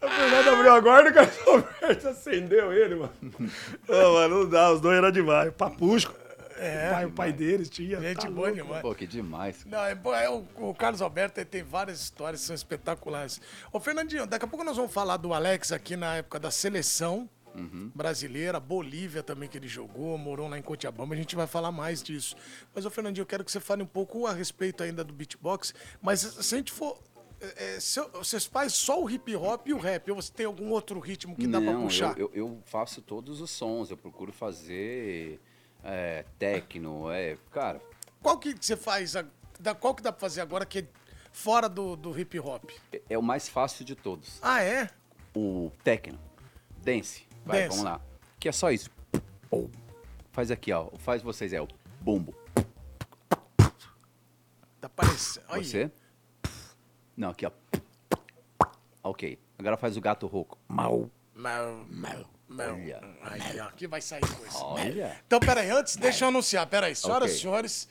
O Fernando abriu a guarda e o Carlos Alberto acendeu ele, mano. Ô, mano, não dá, os dois eram demais. Papusco. É, o pai, o pai deles tinha. Gente tá boa louco. demais. Pô, que demais. Não, é, é, o, o Carlos Alberto ele tem várias histórias que são espetaculares. Ô, Fernandinho, daqui a pouco nós vamos falar do Alex aqui na época da seleção brasileira, Bolívia também que ele jogou, morou lá em Cochabamba, a gente vai falar mais disso. Mas, ô, Fernandinho, eu quero que você fale um pouco a respeito ainda do beatbox, mas se a gente for... é, é, se eu- você faz só o hip hop e o rap, ou você tem algum outro ritmo que dá pra Não, puxar? eu, eu, eu faço todos os sons, eu procuro fazer é, techno, é, cara, Qual que você faz, da- qual que dá pra fazer agora que é fora do, do hip hop? é- é o mais fácil de todos. Ah, é? O techno, dance, vai, Dance. vamos lá. Que é só isso. Faz aqui, ó, faz vocês, é o bumbo. Tá parecendo... Você? Não, aqui, ó. Ok, agora faz o gato rouco. Mau. Mel, mel. Olha. Aí, ó, aqui vai sair coisa. Olha. Então, peraí, antes, deixa eu anunciar. Peraí, senhoras e Ok. senhores,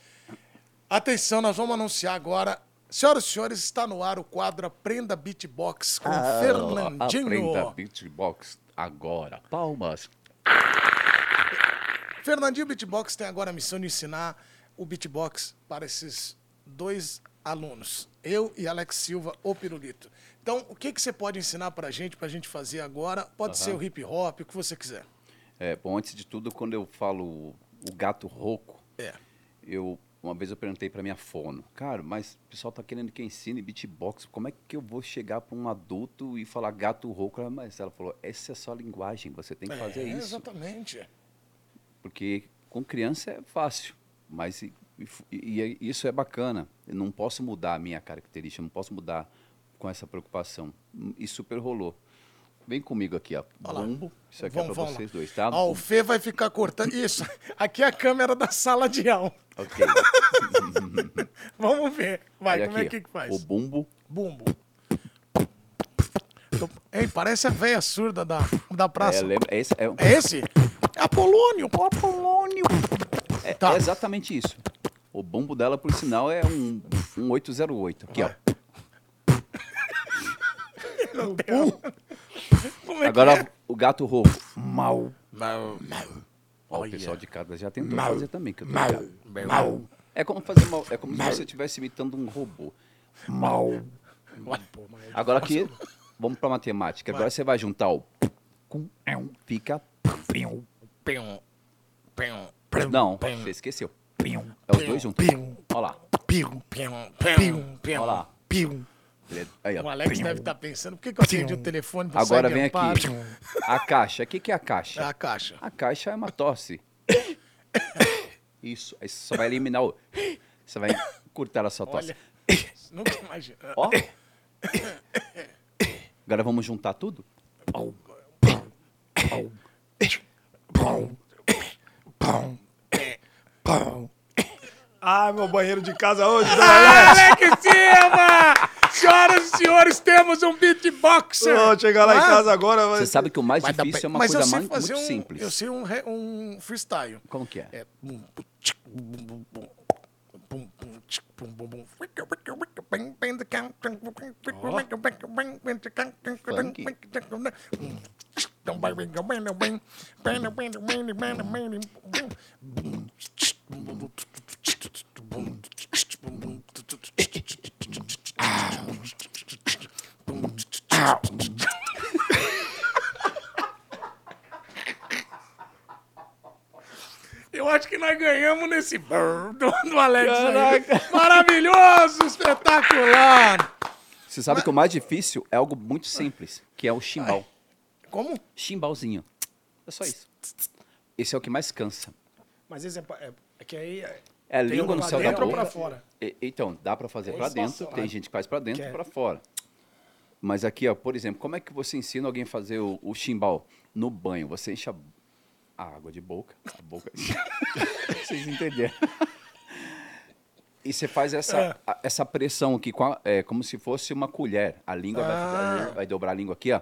atenção, nós vamos anunciar agora. Senhoras e senhores, está no ar o quadro Aprenda Beatbox com Fernandinho. Aprenda beatbox agora. Palmas. Fernandinho Beatbox tem agora a missão de ensinar o beatbox para esses dois alunos, eu e Alex Silva, o Pirulito. Então, o que, que você pode ensinar para a gente, para a gente fazer agora? Pode ser o hip hop, o que você quiser. É, bom, antes de tudo, quando eu falo o gato rouco, É. eu uma vez eu perguntei para minha fono, cara, mas o pessoal tá querendo que eu ensine beatbox, como é que eu vou chegar para um adulto e falar gato rouco? Ela, Mas ela falou, essa é só linguagem, você tem que fazer É, isso. Exatamente. Porque com criança é fácil, mas e, e- e isso é bacana. Eu não posso mudar a minha característica, não posso mudar com essa preocupação. E super rolou. Vem comigo aqui, ó. Bumbo. Isso aqui Vamos- é pra vamos lá. vocês dois, tá? Ó, o Fê vai ficar cortando. Isso, aqui é a câmera da sala de aula. Ok. *laughs* Vamos ver. Vai, Olha como é aqui, que que faz? O bumbo. Bumbo. Ei, parece a véia surda da, da praça. É, lembra, esse é, É esse? É Apolônio. Apolônio. é- tá. é exatamente isso. O bumbo dela, por sinal, é um, um 808. Aqui, ó. Como é Agora, que é? o gato roubo. Mal. Mal, mal. Ó, o Olha. pessoal de casa já tentou Mal. fazer também, que eu tô ligado. É como fazer mal. É como se você estivesse imitando um robô. Mal. Olha, pô, mas- Agora aqui, vamos pra matemática. Agora você vai juntar o com fica. Não, você esqueceu. Pium, É os dois juntos. pium, Olha lá. pium, pium, pium, pium, Olha lá. é- Aí, ó. O Alex deve estar pensando, por que, que eu atendi o telefone pra Agora vem de amparo? aqui. A caixa. O que, que é a É caixa? a caixa. A caixa é uma tosse. Isso. Aí você só vai eliminar o. Você vai encurtar a sua tosse. Olha, nunca imagina. Ó. Agora vamos juntar tudo? Ah, meu banheiro de casa hoje. Alex Silva! Senhoras e senhores, temos um beatboxer! Vou chegar lá em Ah, casa agora. Você sabe que o mais dar difícil é uma Mas eu coisa sei mais, fazer muito um, simples. Eu sei um, re- um freestyle. Como que é? É. bum, bum, tchic, bum, bum, bum, bum, bum, tchic, bum, bum, bum. Wicca, wicca, wicca, bang, bang, the count, bang, bang, bang, wicca, bang, bang, bang, the count, bang, bang, Funky. bang, bang, bang, Don't buy ring, go bang, bang, bang, bang, bang, bang, bang, bang, bang, boom, tchic, bum, bum, bum, tchic, bum, tchic, bum, bum, Eu acho que nós ganhamos nesse do, do Alex. Maravilhoso, espetacular. Você sabe que o mais difícil é algo muito simples, que é o chimbal. Como? Chimbalzinho. É só isso. Esse é o que mais cansa. Mas esse é, é, é que aí. É, É língua no céu da dentro ou boca. pra fora? E- então, dá pra fazer pra dentro, tem gente que faz pra dentro e é- pra fora. Mas aqui, ó, por exemplo, como é que você ensina alguém a fazer o, o chimbal no banho? Você enche a, a água de boca, a boca. *laughs* *laughs* Vocês entenderam? E você faz essa, É. a- essa pressão aqui, com a- é, como se fosse uma colher. A língua vai, Ah. vai, vai dobrar a língua aqui, ó.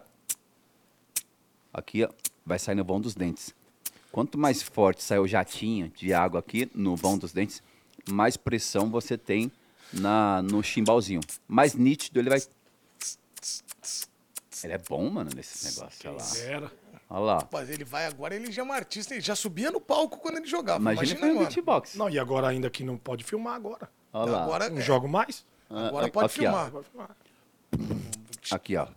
Aqui, ó, vai sair no vão dos dentes. Quanto mais forte sai o jatinho de água aqui no vão dos dentes, mais pressão você tem na, no chimbalzinho. Mais nítido ele vai. Ele é bom, mano, nesse negócio. Olha lá. Era. Olha lá. Mas ele vai agora, ele já é um artista, ele já subia no palco quando ele jogava. Imagina, Imagina, um agora. beatbox. Não, e agora ainda que não pode filmar agora. Olha lá. Agora, Não é, jogo mais. Ah, agora aqui, pode ó. filmar. Pode filmar. Aqui, ó.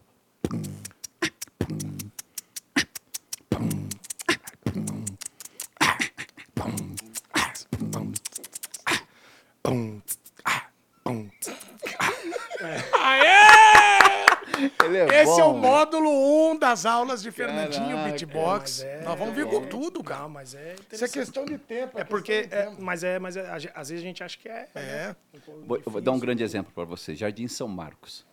Pum, ah, pum. Aê! Ele é Esse é o bom, módulo 1 das aulas de Fernandinho Caraca, Beatbox. É, mas é- Nós vamos vir com tudo, cara. Não, mas é Isso é interessante. questão de tempo. É porque, questão de é, tempo. mas é, mas é, a ge- às vezes a gente acha que é. É. um pouco Vou, eu vou dar um grande exemplo para você. Jardim São Marcos.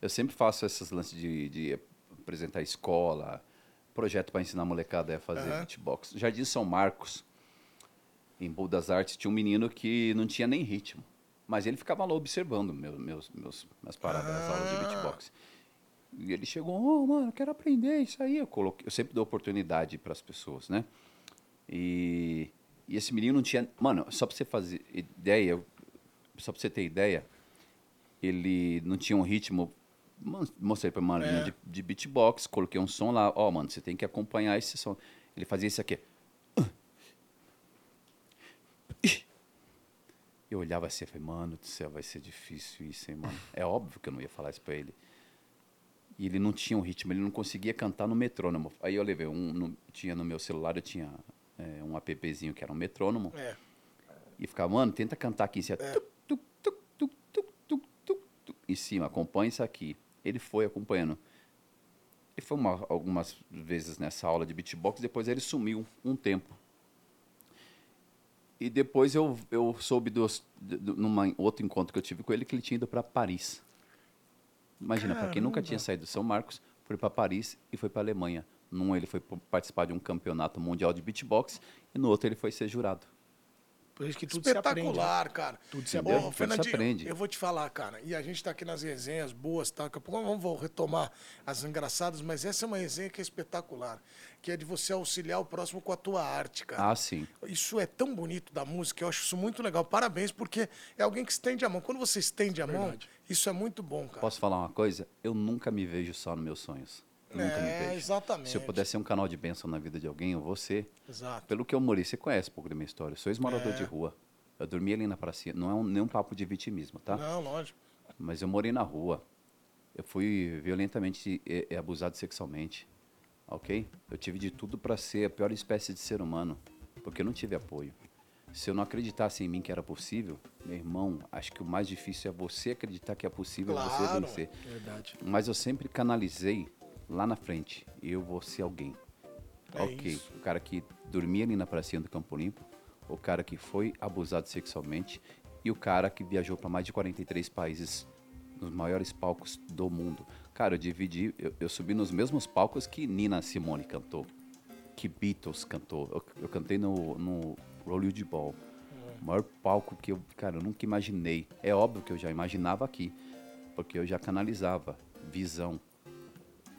Eu sempre faço esses lances de, de apresentar escola, projeto para ensinar a molecada a fazer beatbox. Jardim São Marcos, em Boa das Artes, tinha um menino que não tinha nem ritmo. Mas ele ficava lá observando meus, meus, meus, minhas paradas, as aulas de Ah. beatbox. E ele chegou, oh, mano, eu quero aprender isso aí. Eu, coloquei, eu sempre dou oportunidade para as pessoas, né? E, e esse menino não tinha. Mano, só para você fazer ideia, só para você ter ideia, ele não tinha um ritmo. Mostrei para uma linha de, de beatbox, coloquei um som lá. Ó, mano, você tem que acompanhar esse som. Ele fazia isso aqui. Eu olhava assim e falei, mano do céu, vai ser difícil isso, hein, mano. É óbvio que eu não ia falar isso pra ele. E ele não tinha um ritmo, ele não conseguia cantar no metrônomo. Aí eu levei um, no- tinha no meu celular, eu tinha é, um appzinho que era um metrônomo. É. E ficava, mano, tenta cantar aqui em cima. Tuc, tuc, tuc, tuc, tuc, tuc, tuc, tuc. Em cima, acompanha isso aqui. Ele foi acompanhando. E foi uma- algumas vezes nessa aula de beatbox, depois ele sumiu um tempo. E depois eu, eu soube dos, do, numa outro encontro que eu tive com ele que ele tinha ido para Paris. Imagina, para quem nunca tinha saído de São Marcos, foi para Paris e foi para Alemanha. Num ele foi participar de um campeonato mundial de beatbox e no outro ele foi ser jurado. Por isso que tudo se aprende. né? Espetacular, cara. Tudo se Ô, aprende. Tudo se Fernandinho, aprende. eu vou te falar, cara. E a gente tá aqui nas resenhas boas, tá? Daqui a pouco vamos vou retomar as engraçadas, mas essa é uma resenha que é espetacular. Que é de você auxiliar o próximo com a tua arte, cara. Ah, sim. Isso é tão bonito da música, eu acho isso muito legal. Parabéns, porque é alguém que estende a mão. Quando você estende a mão, Verdade. isso é muito bom, cara. Posso falar uma coisa? Eu nunca me vejo só nos meus sonhos. Nunca me É, vejo. exatamente. Se eu puder ser um canal de bênção na vida de alguém, eu vou ser. Exato. Pelo que eu morei, você conhece um pouco da minha história. Eu sou ex-morador É. de rua. Eu dormi ali na pracinha. Não é um, nenhum papo de vitimismo, tá? Não, lógico. Mas eu morei na rua. Eu fui violentamente eh, eh, abusado sexualmente. Ok? Eu tive de tudo para ser a pior espécie de ser humano. Porque eu não tive apoio. Se eu não acreditasse em mim que era possível, meu irmão, acho que o mais difícil é você acreditar que é possível você Claro. vencer. Verdade. Mas eu sempre canalizei lá na frente. Eu vou ser alguém. É ok. isso. O cara que dormia ali na pracinha do Campo Limpo, o cara que foi abusado sexualmente e o cara que viajou para mais de 43 países nos maiores palcos do mundo. Cara, eu dividi, eu, eu subi nos mesmos palcos que Nina Simone cantou, que Beatles cantou. Eu, eu cantei no, no Hollywood Bowl. O maior palco que eu, cara, eu nunca imaginei. É óbvio que eu já imaginava aqui, porque eu já canalizava visão,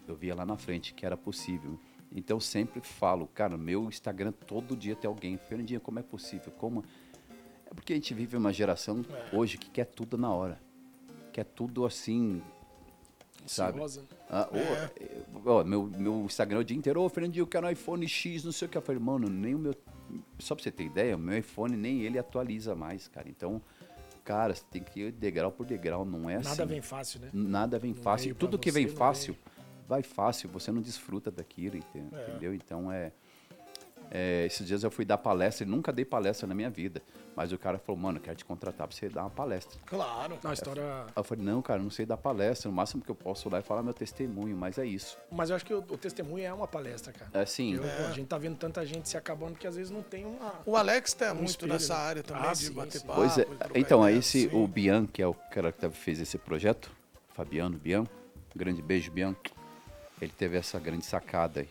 eu via lá na frente que era possível. Então eu sempre falo, cara, meu Instagram todo dia tem alguém, Fernandinho, como é possível? Como é porque a gente vive uma geração hoje que quer tudo na hora. Quer tudo assim, sabe? Ah, eh, ó, meu, meu Instagram o dia inteiro, ô Fernandinho, eu quero um iPhone X, não sei o que. Eu falei, mano, nem o meu. Só pra você ter ideia, o meu iPhone nem ele atualiza mais, cara. Então, cara, você tem que ir degrau por degrau, não é assim. Nada vem fácil, né? Nada vem fácil. veio E pra tudo que você, vem não fácil, vai fácil, você não desfruta daquilo, ente- entendeu? Então é, é, Esses dias eu fui dar palestra e nunca dei palestra na minha vida. Mas o cara falou, mano, eu quero te contratar pra você dar uma palestra. Claro. Não, a história. Aí eu falei, não, cara, não sei dar palestra. O máximo que eu posso lá é falar meu testemunho, mas é isso. Mas eu acho que o, o testemunho é uma palestra, cara. É assim, Eu- pô, a gente tá vendo tanta gente se acabando que às vezes não tem uma. O Alex tá Um muito espelho, nessa né? área também, Ah, de sim, bater sim. papo. Pois é. trocar Então, aí ideia, esse, sim. o Bian, que é o cara que fez esse projeto, Fabiano Bian, um grande beijo, Bian. Ele teve essa grande sacada aí.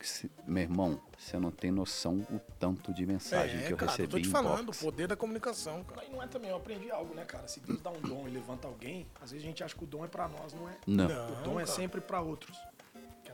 Se- Meu irmão, você não tem noção o tanto de mensagem É, que eu cara, recebi eu tô te em falando, o poder da comunicação, cara. Aí não é também, eu aprendi algo, né, cara? Se Deus dá um dom e levanta alguém, às vezes a gente acha que o dom é pra nós, não é? Não. Não. O dom é cara. sempre pra outros.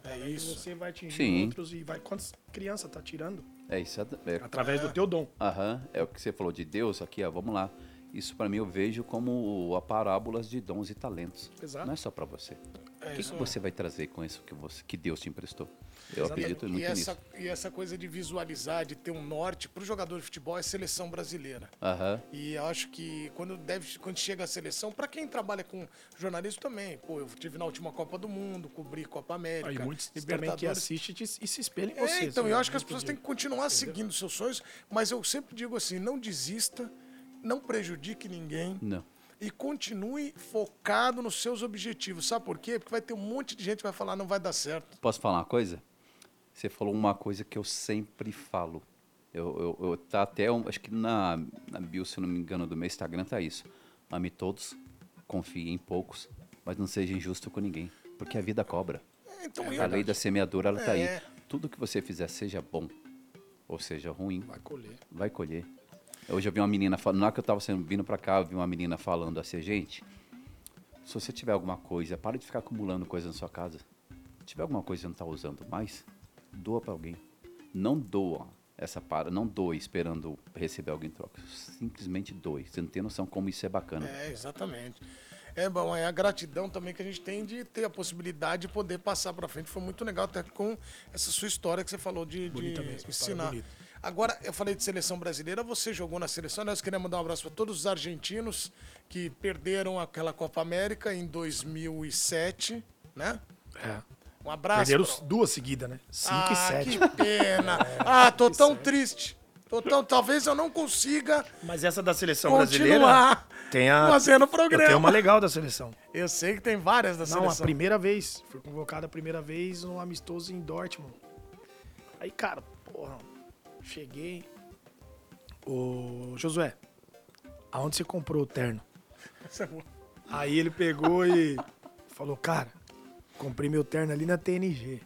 De isso. Você vai atingir Sim. outros e vai. Quantas crianças tá tirando? É isso. É, Através do teu dom. Aham, é o que você falou de Deus aqui, ó, vamos lá. Isso pra mim eu vejo como a parábolas de dons e talentos. Exato. Não é só pra você. É o que, que você vai trazer com isso que, você, que Deus te emprestou? Eu Exatamente. acredito E muito essa, nisso. e essa coisa de visualizar, de ter um norte, pro jogador de futebol é seleção brasileira. Aham. E eu acho que quando, deve, quando chega a seleção, pra quem trabalha com jornalismo também, pô, eu tive na última Copa do Mundo, cobri Copa América, Aí muitos também que Libertadores. assiste te- e se espelham em É, você. então eu acho que as pessoas têm que continuar seguindo seus sonhos, mas eu sempre digo assim, não desista, não prejudique ninguém Não. E continue focado nos seus objetivos. Sabe por quê? Porque vai ter um monte de gente que vai falar não vai dar certo. Posso falar uma coisa? Você falou uma coisa que eu sempre falo. Eu, eu, eu tá até, acho que na, na bio, se não me engano, do meu Instagram tá isso. Ame todos, confie em poucos, mas não seja injusto com ninguém, porque a vida cobra. É, Então, a eu- lei da semeadura, ela tá É. aí. Tudo que você fizer, seja bom ou seja ruim, Vai colher. vai colher. Hoje eu vi uma menina falando, na hora que eu tava sendo, vindo pra cá, eu vi uma menina falando assim, gente, se você tiver alguma coisa, para de ficar acumulando coisa na sua casa. Se tiver alguma coisa que você não tá usando mais, doa pra alguém. Não doa essa para, não doe esperando receber alguém em troca. Simplesmente doe. Você não tem noção como isso é bacana. É, exatamente. É bom, é a gratidão também que a gente tem de ter a possibilidade de poder passar para frente. Foi muito legal até com essa sua história que você falou de, de ensinar. bonita. Agora, eu falei de seleção brasileira, você jogou na seleção, nós queremos mandar um abraço para todos os argentinos que perderam aquela Copa América em 2007, né? É. Um abraço. Perderam pra- duas seguidas, né? Cinco ah, e sete. que pena. *laughs* ah, tô tão triste. Tô tão, talvez eu não consiga Mas essa da seleção brasileira. Tem a. fazendo programa. tenho uma legal da seleção. Eu sei que tem várias da Não, a seleção. primeira vez. Fui convocado a primeira vez no amistoso em Dortmund. Aí, cara, porra, cheguei. Ô, Josué, aonde você comprou o terno? É. Aí ele pegou e falou, cara, comprei meu terno ali na TNG.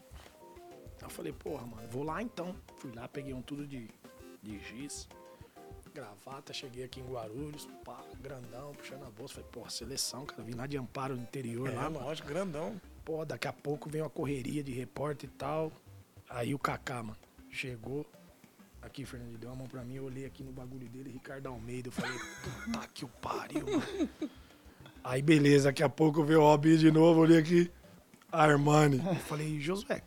Eu falei, porra, mano, vou lá então. Fui lá, peguei um tudo de, de giz, gravata, cheguei aqui em Guarulhos, pá, grandão, puxando a bolsa. Falei, porra, seleção, cara, vim lá de Amparo, no interior É, lá, mano. lógico, grandão. Pô, daqui a pouco vem uma correria de repórter e tal. Aí o Kaká, mano, chegou. Aqui, Fernando, deu uma mão pra mim, eu olhei aqui no bagulho dele, Ricardo Almeida. Eu falei, puta que o pariu, mano. Aí, beleza, daqui a pouco veio o Robinho de novo, olhei aqui, Armani. Eu falei, Josué,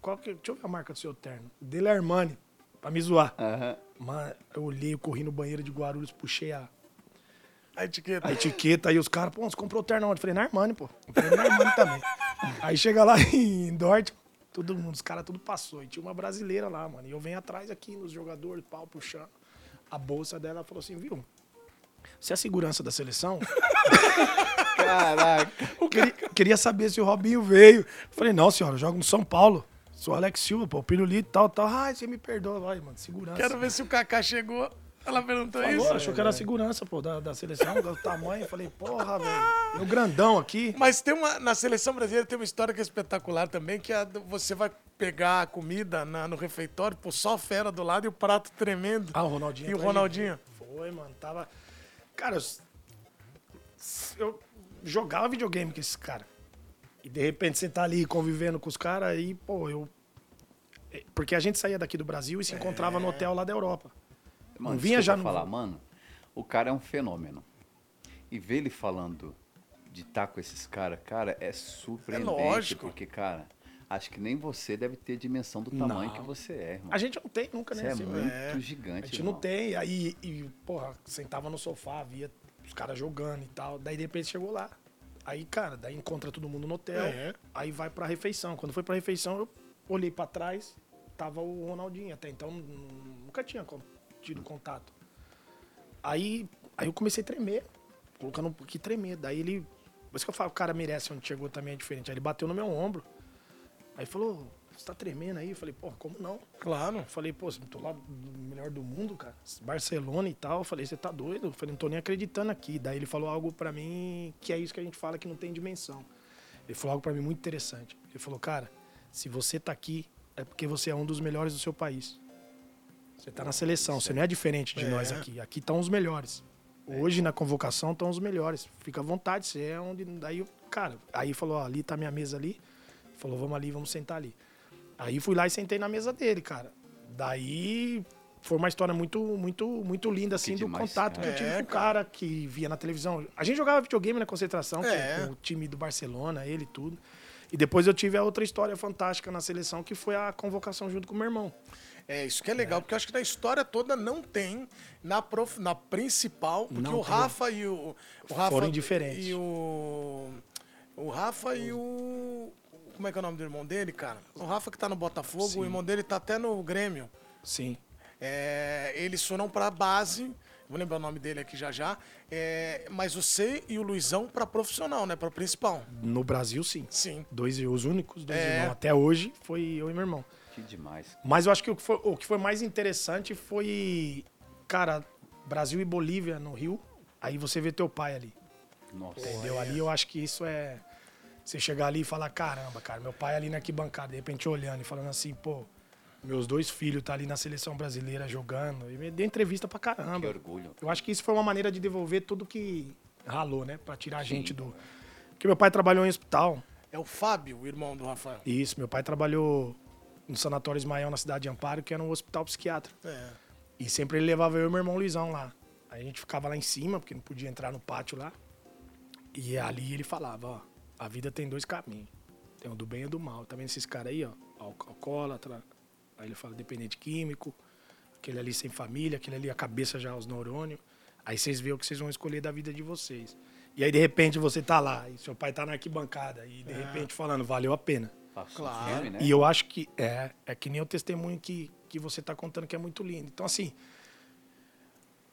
qual que, deixa eu ver a marca do seu terno. O dele é Armani, pra me zoar. Aham. Mano, eu olhei, eu corri no banheiro de Guarulhos, puxei a, A etiqueta. a etiqueta, aí os caras, pô, você comprou o terno onde? Eu falei, na Armani, pô. Comprei na Armani também. Aí chega lá *laughs* em Dort, todo mundo, os caras tudo passou. E tinha uma brasileira lá, mano. E eu venho atrás aqui nos jogadores, pau puxando. A bolsa dela falou assim, viu? Você é a segurança da seleção? *laughs* Caraca. *laughs* Queria, queria saber se o Robinho veio. Falei, não, senhora, eu jogo no São Paulo. Sou Alex Silva, pô, pirulito tal, tal. Ai, você me perdoa, vai, mano, segurança. Quero ver se o Kaká chegou. Ela perguntou Falou, isso. achou que era a segurança, pô, da, da seleção, do tamanho. Eu falei, porra, velho, eu grandão aqui. Mas tem uma. Na seleção brasileira tem uma história que é espetacular também, que é você vai pegar a comida na- no refeitório, pô, só fera do lado e o prato tremendo. Ah, o Ronaldinho. E o de Ronaldinho? Foi, mano. Tava. Cara, eu, eu jogava videogame com esse cara. E de repente você tá ali convivendo com os caras, aí, pô, eu. é, Porque a gente saía daqui do Brasil e se encontrava no hotel lá da Europa. Mano, Não vinha já no- falar, mano, o cara é um fenômeno. E ver ele falando de estar com esses caras, cara, é surpreendente. lógico. Porque, cara, acho que nem você deve ter dimensão do Não. tamanho que você é, irmão. A gente não tem nunca, Você né? é assim, muito é. gigante, A gente irmão. não tem. Aí, e, porra, sentava no sofá, via os caras jogando e tal. Daí, de repente, chegou lá. Aí, cara, daí encontra todo mundo no hotel. É. Aí vai pra refeição. Quando foi pra refeição, eu olhei pra trás, tava o Ronaldinho. Até então, nunca tinha tido contato. Aí, aí eu comecei a tremer. Colocando um pouquinho tremer. Daí ele... Por isso que eu falo, o cara merece onde chegou também é diferente. Aí ele bateu no meu ombro. Aí falou, você tá tremendo aí? Eu falei, porra, como não? Claro. Eu falei, pô, tô lá do melhor do mundo, cara. Barcelona e tal. Eu falei, você tá doido? Eu falei, não tô nem acreditando aqui. Daí ele falou algo pra mim que é isso que a gente fala que não tem dimensão. Ele falou algo pra mim muito interessante. Ele falou, cara, se você tá aqui, é porque você é um dos melhores do seu país. Você tá na seleção, você não é diferente de É. nós aqui. Aqui estão os melhores. Hoje na convocação estão os melhores. Fica à vontade, você é onde. Daí, cara, aí falou, ó, ali tá minha mesa ali. Falou, vamos ali, vamos sentar ali. Aí fui lá e sentei na mesa dele, cara. Daí foi uma história muito, muito, muito linda, assim, do contato que eu tive É, com o cara que via na televisão. A gente jogava videogame na concentração, É. é. com o time do Barcelona, ele e tudo. E depois eu tive a outra história fantástica na seleção, que foi a convocação junto com o meu irmão. É, isso que é legal, porque eu acho que na história toda não tem na, prof, na principal, porque Não o tem. Rafa e o. o Rafa Foram diferentes. E o. O Rafa e o. Como é que é o nome do irmão dele, cara? O Rafa que tá no Botafogo, Sim. o irmão dele tá até no Grêmio. Sim. É, eles foram pra base, vou lembrar o nome dele aqui já já, é, mas você e o Luizão pra profissional, né? Pra principal. No Brasil, sim. Sim. Dois, os únicos dois É. irmãos. Até hoje foi eu e meu irmão. Que demais. Mas eu acho que o que foi, o que foi mais interessante foi, cara, Brasil e Bolívia no Rio. Aí você vê teu pai ali. Nossa. Entendeu? Ali eu acho que isso é. Você chegar ali e falar, caramba, cara, meu pai ali na arquibancada, de repente olhando e falando assim, pô, meus dois filhos tá ali na seleção brasileira jogando. E me deu entrevista pra Que caramba. orgulho. Eu acho que isso foi uma maneira de devolver tudo que ralou, né? Pra tirar a gente do. Porque meu pai trabalhou em hospital. É o Fábio, o irmão do Rafael. Isso, meu pai trabalhou no Sanatório Ismael, na cidade de Amparo, que era um hospital psiquiátrico. É. E sempre ele levava eu e meu irmão Luizão lá. Aí a gente ficava lá em cima, porque não podia entrar no pátio lá. E ali ele falava, ó, a vida tem dois caminhos. Tem o do bem e o do mal. Tá vendo esses caras aí, ó? Al- Alcoólatra. Aí ele fala dependente químico. Aquele ali sem família, aquele ali a cabeça já os neurônios. Aí vocês veem o que vocês vão escolher da vida de vocês. E aí, de repente, você tá lá, e seu pai tá na arquibancada, e de repente falando, valeu a pena. Passou Claro. filme, né? E eu acho que é, é que nem o testemunho que, que você tá contando que é muito lindo. Então, assim,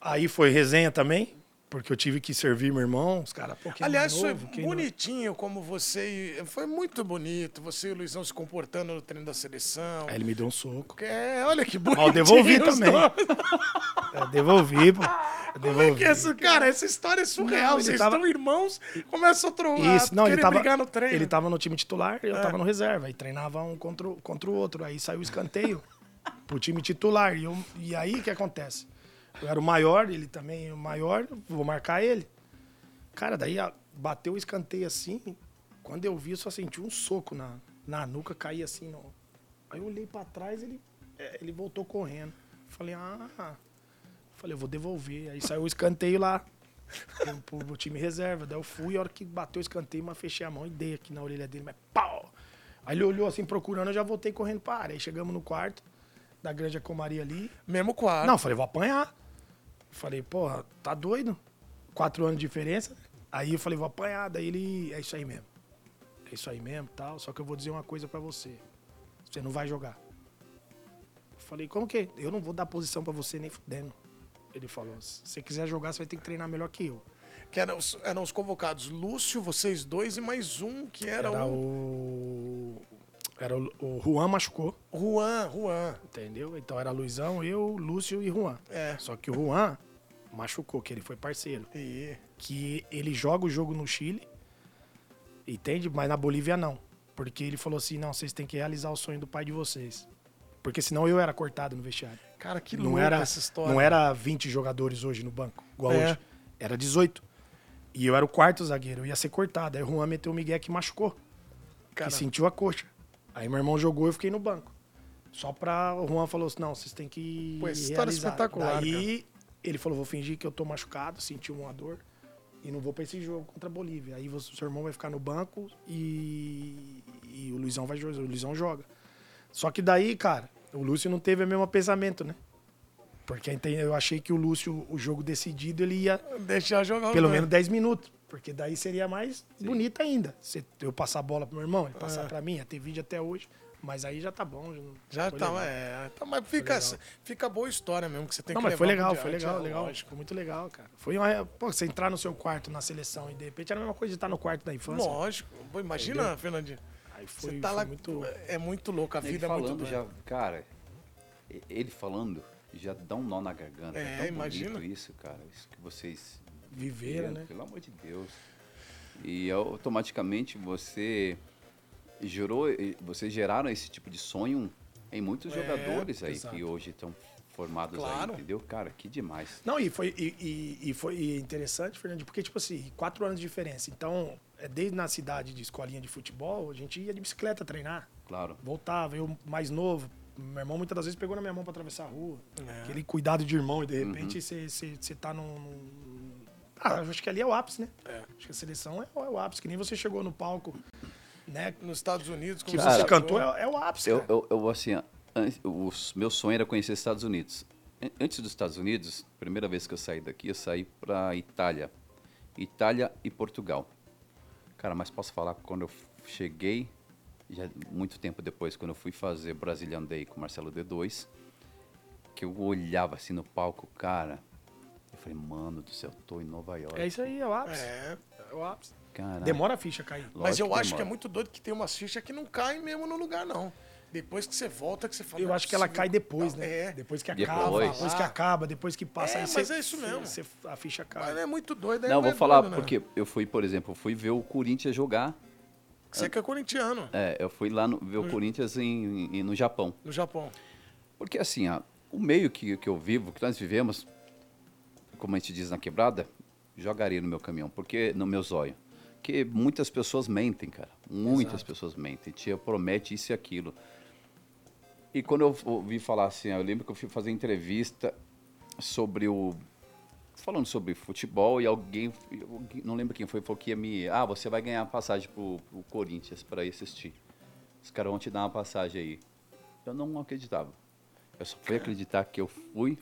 aí foi resenha também. Porque eu tive que servir meu irmão, os caras, pô, quem é Aliás, foi novo, quem não- bonitinho como você. Foi muito bonito. Você e o Luizão se comportando no treino da seleção. Aí ele me deu um soco. É, olha que bonito. Mas eu devolvi também. *laughs* Eu devolvi, pô. Eu Como é que devolvi. essa, cara, essa história é surreal. Não, Vocês tava- estão irmãos, começam a trocar. Isso, não, ele tava, brigar no treino. ele tava no time titular e eu É. tava no reserva. E treinava um contra, o- contra o outro. Aí saiu o escanteio pro time titular. E, eu- e aí o que acontece? Eu era o maior, ele também é o maior, vou marcar ele. Cara, daí a- bateu o escanteio assim. Quando eu vi, eu só senti um soco na, na nuca, caí assim. No... Aí eu olhei pra trás, ele, é, ele voltou correndo. Falei, ah. Falei, eu vou devolver. Aí saiu o escanteio lá pro, pro, time reserva. Daí eu fui, a hora que bateu o escanteio, mas fechei a mão e dei aqui na orelha dele, mas pau! Aí ele olhou assim, procurando, eu já voltei correndo pra área. Aí chegamos no quarto da Grande Comaria ali. Mesmo quarto. Não, falei, vou apanhar. Falei, porra, tá doido? Quatro anos de diferença. Aí eu falei, vou apanhar. Daí ele, é isso aí mesmo. É isso aí mesmo, tal. Só que eu vou dizer uma coisa pra você. Você não vai jogar. Eu falei, como que? Eu não vou dar posição pra você nem fudendo. Ele falou, se você quiser jogar, você vai ter que treinar melhor que eu. Que eram os, eram os convocados Lúcio, vocês dois e mais um que era, Era o o. Era o, o Juan machucou, Juan, Juan. entendeu? Então era Luizão, eu, Lúcio e Juan. É. Só que o Juan machucou, que ele foi parceiro. E que ele joga o jogo no Chile, entende? Mas na Bolívia não. Porque ele falou assim: não, vocês têm que realizar o sonho do pai de vocês. Porque senão eu era cortado no vestiário. cara, que não louca era, essa história. não era 20 jogadores hoje no banco, igual É. hoje. Era 18. E eu era o quarto zagueiro, eu ia ser cortado. Aí o Juan meteu o Miguel que machucou, Cara, que sentiu a coxa. Aí meu irmão jogou e eu fiquei no banco. Só pra. O Juan falou assim: não, vocês têm que. Pô, essa história é realizar. espetacular, Daí ele falou: vou fingir que eu tô machucado, senti uma dor e não vou pra esse jogo contra a Bolívia. Aí você, seu irmão vai ficar no banco e, e o Luizão vai jogar. O Luizão joga. Só que daí, cara, o Lúcio não teve o mesmo pensamento, né? Porque eu achei que o Lúcio, o jogo decidido, ele ia deixar jogar pelo menos 10 minutos. Porque daí seria mais bonito ainda. Se eu passar a bola pro meu irmão, ele passar É. pra mim, ia ter vídeo até hoje. Mas aí já tá bom. Já foi tá, legal. é. Tá, mas fica, fica boa história mesmo que você tem Não, que mas foi legal, foi legal, é legal. lógico. Foi muito legal, cara. Foi uma. Pô, você entrar no seu quarto na seleção e de repente era a mesma coisa de estar no quarto da infância. Lógico. Pô, imagina, Fernandinho. Aí foi, Você tá foi lá. muito. É muito louco, a Ele vida é muito falando já, cara, ele falando já dá um nó na garganta. É, tão imagina. bonito isso, cara, isso que vocês Viveram, né? Pelo amor de Deus. E automaticamente você gerou, vocês geraram esse tipo de sonho em muitos É, jogadores aí exato. que hoje estão formados Claro. aí, entendeu? Cara, que demais. Não, e foi, e, e- e foi interessante, Fernando, porque, tipo assim, quatro anos de diferença. Então, é, desde na cidade de escolinha de futebol, a gente ia de bicicleta treinar. Claro. Voltava, eu mais novo. Meu irmão muitas das vezes pegou na minha mão pra atravessar a rua. É. Aquele cuidado de irmão, e de repente você você tá num. num- Ah, acho que ali é o ápice, né? É. Acho que a seleção é, o- é o ápice, que nem você chegou no palco, né? Nos Estados Unidos, Que como você Cara, cantou, é, é o ápice. Eu, cara. eu, eu, assim, o meu sonho era conhecer os Estados Unidos. An- Antes dos Estados Unidos, primeira vez que eu saí daqui, eu saí para Itália. Itália e Portugal. Cara, mas posso falar que quando eu cheguei, já muito tempo depois, quando eu fui fazer Brazilian Day com o Marcelo D2, que eu olhava assim no palco, cara, eu falei, mano do céu, eu tô em Nova York. É isso aí, é o ápice. É. É o ápice. Caraca. Demora a ficha cair. Mas Lógico eu que acho que é muito doido que tem umas fichas que não caem mesmo no lugar, não. Depois que você volta, que você fala. Eu "Não é acho que ela cai depois, tal." né? É. Depois que Depois. acaba, depois que acaba, depois que passa. É, aí mas você- é isso mesmo. você- a ficha Mas cai. é muito doido. é- Não, é vou falar doido, né? porque eu fui, por exemplo, eu fui ver o Corinthians jogar. Você que é corintiano, É, eu fui lá no- ver o Corinthians em, em- no Japão. no Japão. Porque assim, ó, o meio que, que eu vivo, que nós vivemos, como a gente diz na quebrada, jogaria no meu caminhão, porque no meu zóio. Porque muitas pessoas mentem, cara. Muitas pessoas mentem. Tia promete isso e aquilo. E quando eu ouvi falar assim, eu lembro que eu fui fazer entrevista sobre o. Falando sobre futebol e alguém, alguém- não lembro quem foi, falou que ia me. Ah, você vai ganhar passagem pro, pro Corinthians para ir assistir. Os caras vão te dar uma passagem aí. Eu não acreditava. Eu só fui acreditar que eu fui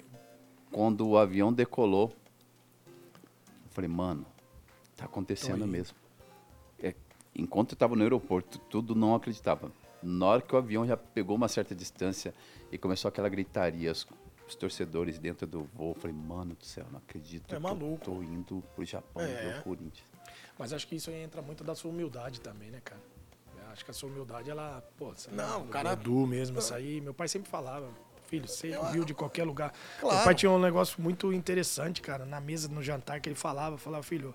quando o avião decolou. Eu falei, mano, tá acontecendo mesmo. É, enquanto eu estava no aeroporto, tudo não acreditava. Na hora que o avião já pegou uma certa distância e começou aquela gritaria, os os torcedores dentro do voo. Eu falei, mano do céu, não acredito. É que eu maluco. Tô indo pro Japão É. ver o Corinthians. Mas acho que isso aí entra muito da sua humildade também, né, cara? Acho que a sua humildade, ela, pô, Não, é cara- Edu mesmo, isso aí. Meu pai sempre falava, filho, você viu de qualquer lugar. Claro. Meu pai tinha um negócio muito interessante, cara, na mesa, no jantar, que ele falava, falava, filho,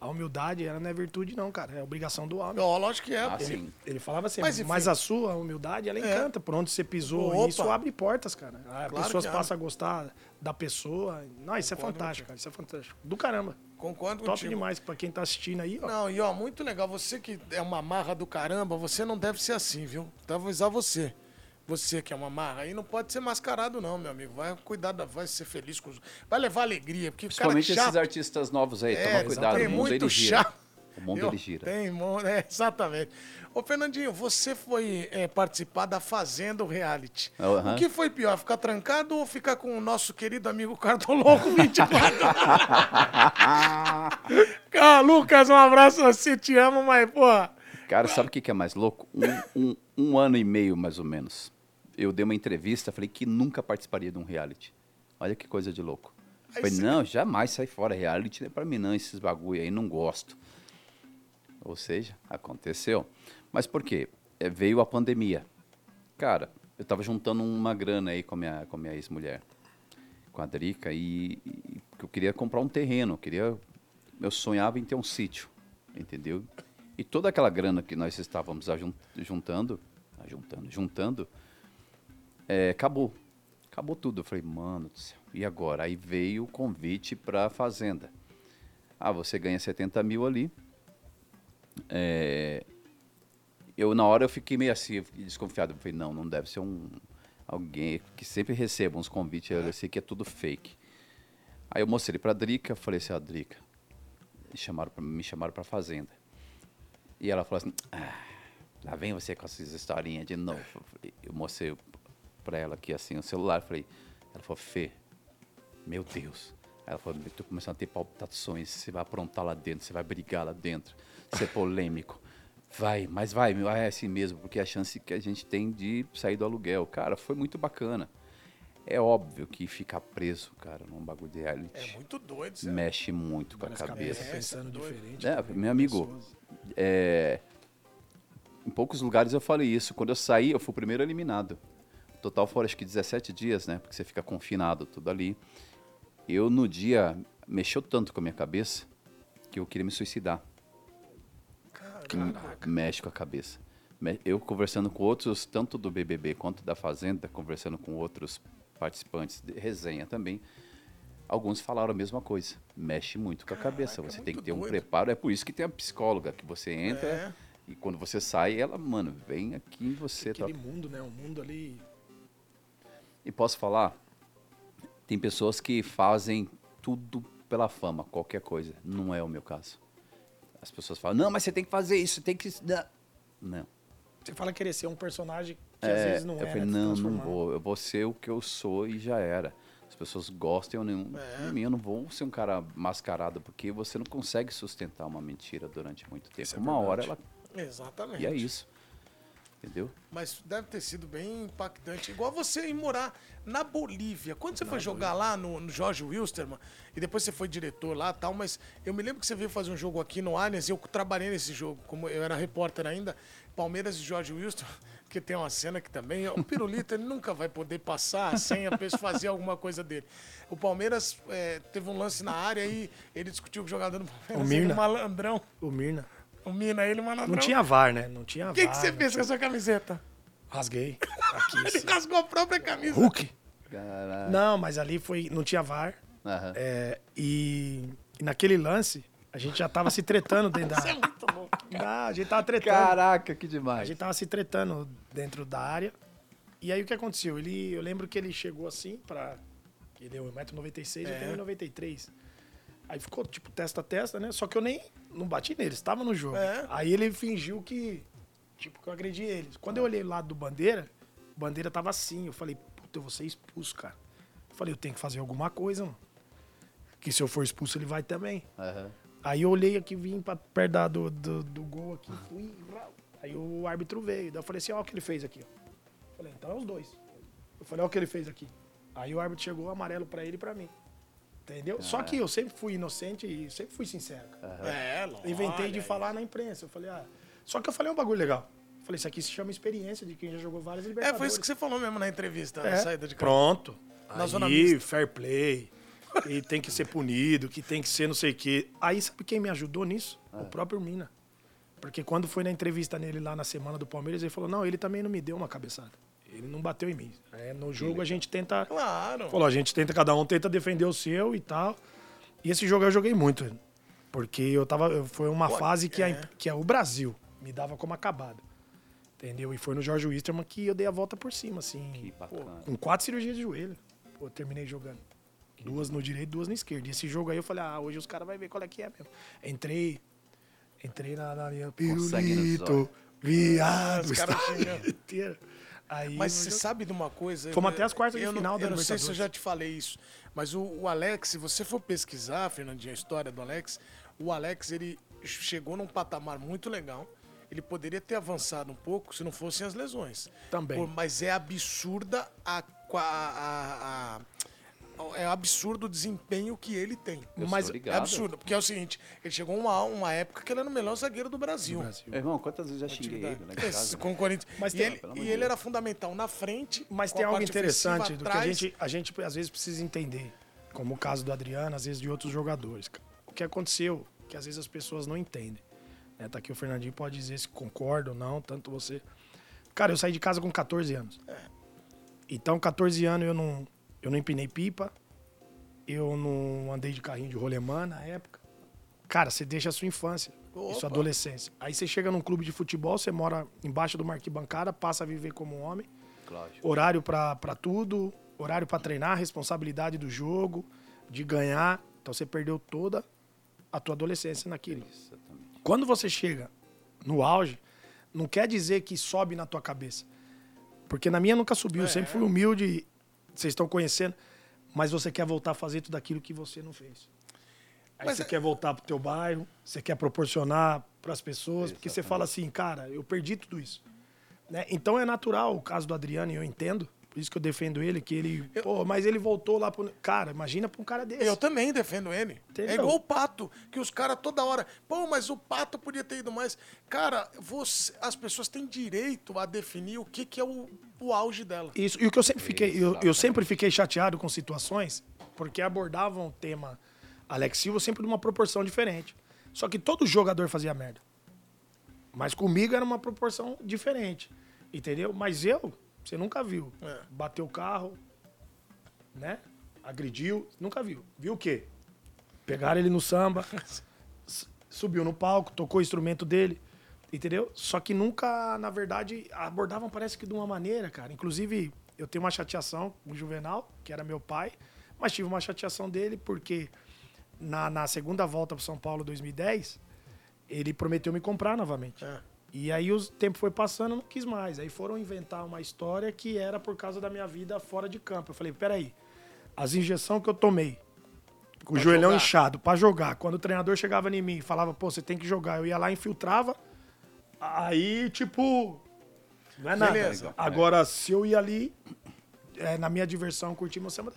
a humildade, ela não é virtude, não, cara, é obrigação do homem. Ó, lógico que é. Ah, sim. Ele falava assim, Mas, mas, a sua humildade, ela É. encanta. Por onde você pisou, Opa. isso abre portas, cara. As Claro pessoas passam a gostar da pessoa. Não, isso é fantástico, cara. Isso é fantástico. Do caramba. Concordo Top contigo. demais pra quem tá assistindo aí, ó. Não, e ó, muito legal. Você que é uma marra do caramba, você não deve ser assim, viu? Então eu vou avisar você. Você que é uma marra aí não pode ser mascarado, não, meu amigo. Vai cuidar, da, vai ser feliz com os. Vai levar alegria, porque cara Principalmente chato. esses artistas novos aí, É, toma cuidado, tem o mundo muito ele gira. chato. O mundo Viu? ele gira. Tem, *laughs* é, exatamente. Ô, Fernandinho, você foi é, participar da Fazenda Reality. Aham. O que foi pior, ficar trancado ou ficar com o nosso querido amigo Cartoloco 24? *laughs* Cara, Lucas, um abraço você, te amo, mas, pô. Cara, sabe o que que é mais louco? Um, um- um ano e meio, mais ou menos. Eu dei uma entrevista, falei que nunca participaria de um reality. Olha que coisa de louco. Aí falei, você- não, jamais sai fora. Reality não é pra mim não, esses bagulho aí, não gosto. Ou seja, aconteceu. Mas por quê? É, veio a pandemia. Cara, eu tava juntando uma grana aí com a minha, com a minha ex-mulher, com a Drica, e, e eu queria comprar um terreno, eu queria... Eu sonhava em ter um sítio, entendeu? E toda aquela grana que nós estávamos juntando, juntando, juntando, é, acabou. Acabou tudo. Eu falei, mano do céu, e agora? Aí veio o convite para a fazenda. Ah, você ganha 70 mil ali. É, eu, na hora, eu fiquei meio assim, desconfiado. Eu falei, não, não deve ser um alguém que sempre receba uns convites. Eu sei que é tudo fake. Aí eu mostrei pra Drica, falei assim, ó, Drica, chamaram me chamaram pra fazenda. E ela falou assim, ah, lá vem você com essas historinhas de novo. Eu mostrei pra ela aqui assim o celular, falei, ela falou, Fê, meu Deus. Ela falou, tô começando a ter palpitações, você vai aprontar lá dentro, você vai brigar lá dentro, ser polêmico. Vai, mas vai, vai assim mesmo, porque é a chance que a gente tem de sair do aluguel. Cara, foi muito bacana. É óbvio que ficar preso, cara, num bagulho de reality, É muito doido, você. mexe muito com a cabeça. cabeças pensando doido. diferente. É, meu amigo, é, em poucos lugares eu falei isso. Quando eu saí, eu fui o primeiro eliminado. Total foram acho que 17 dias, né? Porque você fica confinado, tudo ali. Eu, no dia, mexeu tanto com a minha cabeça que eu queria me suicidar. Caraca. Mexe com a cabeça. Eu conversando com outros, tanto do BBB quanto da Fazenda, conversando com outros participantes de resenha também, alguns falaram a mesma coisa. Mexe muito com a cabeça. Caraca, Você é tem que ter um doido. preparo. É por isso que tem a psicóloga, que você entra É. e quando você sai, ela, mano, vem aqui em você. Tá? Aquele mundo, né? Um mundo ali. E posso falar? Tem pessoas que fazem tudo pela fama, qualquer coisa. Não é o meu caso. As pessoas falam, não, mas você tem que fazer isso, tem que. Não. Você fala querer ser um personagem que às É, vezes não eu é. falei, né? Te não, não vou. Eu vou ser o que eu sou e já era. As pessoas gostem ou não É. mim. Eu não vou ser um cara mascarado, porque você não consegue sustentar uma mentira durante muito tempo. Isso é uma hora verdade. ela. Exatamente. E é isso. Entendeu? Mas deve ter sido bem impactante. Igual você ir morar na Bolívia. Quando você foi jogar lá no, no Jorge Wilstermann, e depois você foi diretor lá e tal, mas eu me lembro que você veio fazer um jogo aqui no Allianz, e eu trabalhei nesse jogo, como eu era repórter ainda, Palmeiras e Jorge Wilstermann, *laughs* que tem uma cena que também, o Pirulito ele nunca vai poder passar sem a pessoa fazer alguma coisa dele. O Palmeiras é, teve um lance na área e ele discutiu com o jogador do Palmeiras, O ele Mirna. malandrão, O Mirna. O Mina, ele malandrão. Não tinha VAR, né? Não tinha O que, VAR. que você fez com a sua camiseta? Rasguei. *laughs* Aqui, Ele rasgou a própria camisa. Hulk. Caralho. Não, mas ali foi. Não tinha VAR. Aham. É, e, e naquele lance, a gente já tava se tretando dentro da. Isso é muito louco. Ah, a gente tava tretando. Caraca, que A demais. gente tava se tretando dentro da área. E aí o que aconteceu? Ele, eu lembro que ele chegou assim pra. Ele é 1,96m, É. eu tenho 1,93m. Aí ficou, tipo, testa a testa, né? Só que eu nem. Não bati nele, estava no jogo. É. Aí ele fingiu que. Tipo, que eu agredi ele. Quando eu olhei o lado do bandeira, o bandeira tava assim. Eu falei, puta, eu vou ser expulso, cara. Eu falei, eu tenho que fazer alguma coisa, mano. Que se eu for expulso, ele vai também. Aham. Aí eu olhei aqui, vim pra perto da- do, do, do gol aqui, fui. Aí o árbitro veio. Daí eu falei assim, ó o que ele fez aqui. ó. Eu falei, então é os dois. Eu falei, ó o que ele fez aqui. Aí o árbitro chegou amarelo pra ele e pra mim. Entendeu? Só que eu sempre fui inocente e sempre fui sincero. cara. É, lógico. Inventei de falar na imprensa. Eu falei, ah. Só que eu falei um bagulho legal. Eu falei, isso aqui se chama experiência de quem já jogou várias É, Libertadores. foi isso que você falou mesmo na entrevista, na É, saída de campo. Pronto. Na zona Aí, mista. fair play. Que tem que ser punido, que tem que ser não sei o quê. Aí, sabe quem me ajudou nisso? O próprio Mina. Porque quando foi na entrevista nele lá na semana do Palmeiras, ele falou: não, ele também não me deu uma cabeçada. Ele não bateu em mim. É, no jogo a gente tenta. Claro. Falou, a gente tenta, cada um tenta defender o seu e tal. E esse jogo eu joguei muito. Porque eu tava. Foi uma Pô, fase que, a- é. que a- o Brasil me dava como acabado. Entendeu? E foi no Jorge Wisterman que eu dei a volta por cima, assim. Que pô, bacana. com quatro cirurgias de joelho. Pô, eu terminei jogando. Duas no direito, duas na esquerda. E esse jogo aí eu falei, ah, hoje os caras vão ver qual é que é mesmo. Entrei. Entrei na, na linha. Pirulito, viado. Os caras inteiro. Aí, Mas você sabe de uma coisa? Fomos Eu- até as quartas de eu não- final da Eu não sei se eu já te falei isso, mas o, o Alex, se você for pesquisar, Fernandinho, a história do Alex, o Alex, ele chegou num patamar muito legal. Ele poderia ter avançado um pouco se não fossem as lesões. Também. Por- mas é absurda a, qua- a- a- é absurdo o desempenho que ele tem. Eu mas é absurdo, porque é o seguinte, ele chegou uma, uma época que ele era o melhor zagueiro do Brasil. Brasil. Meu irmão, quantas vezes eu já xinguei ele casa? com o Corinthians. Mas e tem- ele, e ele era fundamental na frente. Mas tem algo interessante do que a gente, a gente às vezes precisa entender, como o caso do Adriano, às vezes de outros jogadores. O que aconteceu, que às vezes as pessoas não entendem. Né? Tá aqui o Fernandinho pode dizer se concorda ou não, tanto você. Cara, eu saí de casa com 14 anos. Então, 14 anos eu não, eu não empinei pipa, eu não andei de carrinho de rolemã na época. Cara, você deixa a sua infância e Opa. sua adolescência. Aí você chega num clube de futebol, você mora embaixo de uma arquibancada, passa a viver como um homem Lógico. horário pra pra tudo, horário pra treinar, responsabilidade do jogo, de ganhar. Então você perdeu toda a tua adolescência naquilo. Exatamente. Quando você chega no auge, não quer dizer que sobe na tua cabeça. Porque na minha nunca subiu, eu sempre fui humilde, vocês estão conhecendo, mas você quer voltar a fazer tudo aquilo que você não fez. Aí Mas você é- quer voltar pro teu bairro, você quer proporcionar para as pessoas, porque você fala assim, cara, eu perdi tudo isso. Né? Então é natural o caso do Adriano, e eu entendo, por isso que eu defendo ele, que ele, pô, mas ele voltou lá pro... Cara, imagina pra um cara desse. Eu também defendo ele. Entendeu? É igual o Pato, que os caras toda hora. Pô, mas o Pato podia ter ido mais. Cara, você- as pessoas têm direito a definir o que, que é o, o auge dela. Isso, e o que eu sempre fiquei, eu, eu sempre fiquei chateado com situações, porque abordavam o tema Alex Silva sempre numa proporção diferente. Só que todo jogador fazia merda. Mas comigo era uma proporção diferente. Entendeu? Mas eu, você nunca viu. É. Bateu o carro, né? Agrediu, nunca viu. Viu o quê? Pegaram ele no samba, *laughs* subiu no palco, tocou o instrumento dele, entendeu? Só que nunca, na verdade, abordavam parece que de uma maneira, cara. Inclusive, eu tenho uma chateação com o Juvenal, que era meu pai, mas tive uma chateação dele porque na, na segunda volta para São Paulo 2010, ele prometeu me comprar novamente. É. E aí o tempo foi passando, não quis mais. Aí foram inventar uma história que era por causa da minha vida fora de campo. Eu falei, peraí, as injeções que eu tomei, com o joelhão jogar. inchado, pra jogar, quando o treinador chegava em mim e falava, pô, você tem que jogar, eu ia lá e infiltrava. Aí, tipo, não é nada. Beleza. Agora, se eu ia ali, é, na minha diversão, curtir meu samba.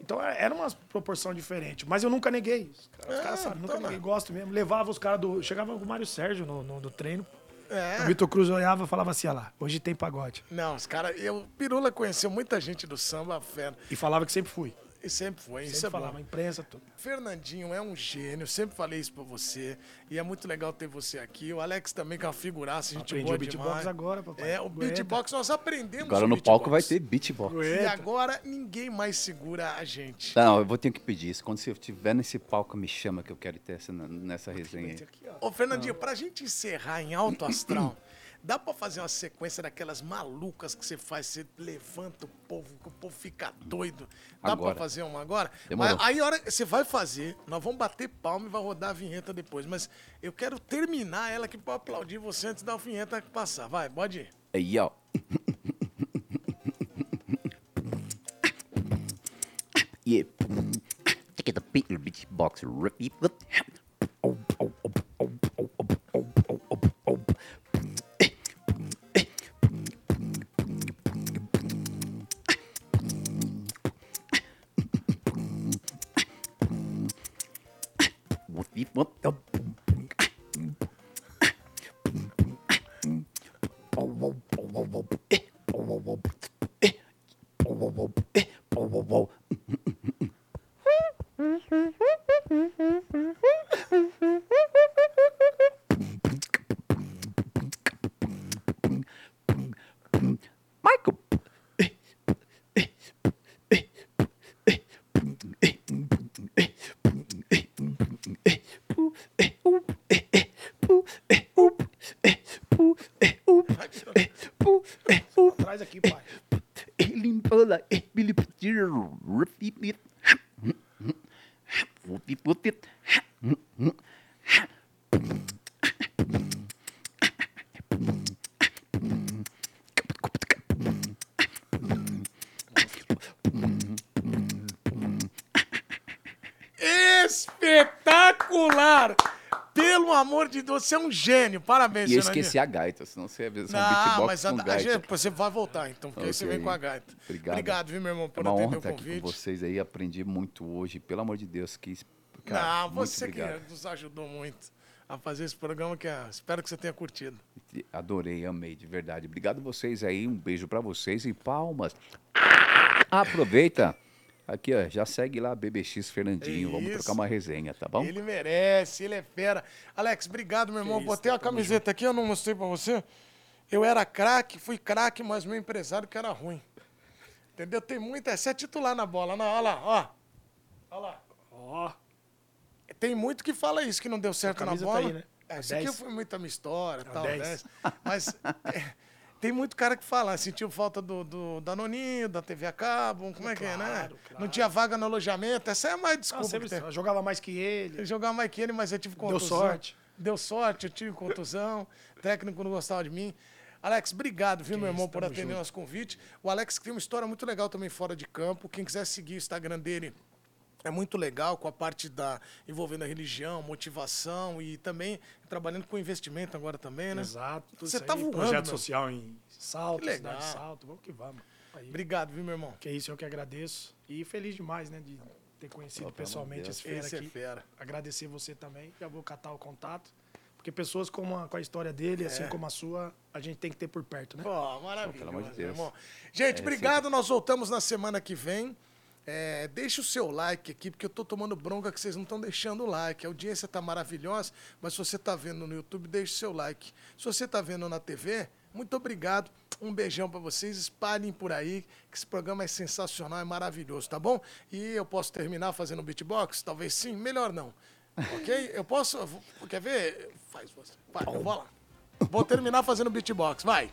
Então é- era uma proporção diferente. Mas eu nunca neguei. Os caras, os É, caras sabem, nunca neguei. Gosto mesmo. Levava os caras do. Chegava com o Mário Sérgio no, no, no treino. É. O Vitor Cruz olhava e falava assim: olha lá, hoje tem pagode. Não, os caras. Eu, Pirula conheceu muita gente do samba, fera. E falava que sempre fui. E sempre foi. isso Sempre é falava, bom. imprensa, tudo. Fernandinho é um gênio, sempre falei isso pra você. E é muito legal ter você aqui. O Alex também, que é uma figuraça, gente Aprendi boa o beatbox demais. agora, papai. É, o Aguenta. beatbox, nós aprendemos Agora no palco vai beatbox. ter beatbox. E Aguenta. agora ninguém mais segura a gente. Não, eu vou ter que pedir isso. Quando você estiver nesse palco, me chama que eu quero ter essa, nessa resenha aí. Aqui. Ô, Fernandinho, pra gente encerrar em alto astral, dá pra fazer uma sequência daquelas malucas que você faz, você levanta o povo, que o povo fica doido. Dá Agora. pra fazer uma agora? Demorou. Mas aí a hora que você vai fazer, nós vamos bater palma e vai rodar a vinheta depois. Mas eu quero terminar ela aqui pra aplaudir você antes da vinheta passar. Vai, pode ir. Aí, ó. *laughs* Yeah. Take the beat, beatbox, Parabéns, E eu esqueci a gaita, senão você ia ver só um Não, beatbox mas a, com a gente, você vai voltar, então, porque aí você vem com a gaita. Obrigado. viu, meu irmão, É por uma atender o estar aqui com convite. vocês aí, aprendi muito hoje, pelo amor de Deus, que cara, Não, você que obrigado. nos ajudou muito a fazer esse programa, que é- espero que você tenha curtido. Adorei, amei, de verdade. Obrigado vocês aí, um beijo pra vocês e palmas. Aproveita. Aqui, ó, já segue lá BBX Fernandinho, vamos trocar uma resenha, tá bom? Ele merece, ele é fera. Alex, obrigado, meu irmão. isso, Botei a tamo camiseta aqui, eu não mostrei pra você. Eu era craque, fui craque, mas meu empresário que era ruim. Entendeu? Tem muita. Você é titular na bola. Não, olha lá, ó. Olha lá. Ó, Tem muito que fala isso, que não deu certo na tá bola. aí, né? É, A isso aqui 10. foi muita minha história, tal, 10. 10. Mas é, *laughs* tem muito cara que fala, sentiu falta do, do Danoninho, da TV a cabo, como é que é, né? Claro. Não tinha vaga no alojamento, essa é a mais desculpa eu jogava mais que ele. Eu jogava mais que ele, mas eu tive Deu contusão. sorte. Deu sorte, eu tive contusão. O *laughs* técnico não gostava de mim. Alex, obrigado, viu, Que meu irmão, isso, por atender junto. nosso convite. O Alex tem uma história muito legal também fora de campo. Quem quiser seguir o Instagram dele é muito legal com a parte da envolvendo a religião, motivação e também trabalhando com investimento agora também, né? Exato. tudo Você tá aí, voando, Projeto meu. social em Salto, cidade de Salto. Vamos que vamos. Aí. Obrigado, viu, meu irmão? Que é isso, eu que agradeço. E feliz demais, né, de ter conhecido de pessoalmente esse fera Esse é aqui. fera. Agradecer você também. Já vou catar o contato. Porque pessoas com a, com a história dele, assim como a sua, a gente tem que ter por perto, né? Pô, maravilha. Pelo amor de meu Deus. irmão. Gente, É, obrigado. Nós voltamos na semana que vem. É, deixa o seu like aqui, porque eu tô tomando bronca que vocês não estão deixando o like. A audiência tá maravilhosa, mas se você tá vendo no YouTube, deixa o seu like. Se você tá vendo na TV, muito obrigado. Um beijão pra vocês. Espalhem por aí, que esse programa é sensacional, é maravilhoso, tá bom? E eu posso terminar fazendo beatbox? Talvez sim, melhor não. Ok? Eu posso. Quer ver? Faz você. Vai, eu vou lá. Vou terminar fazendo beatbox, vai.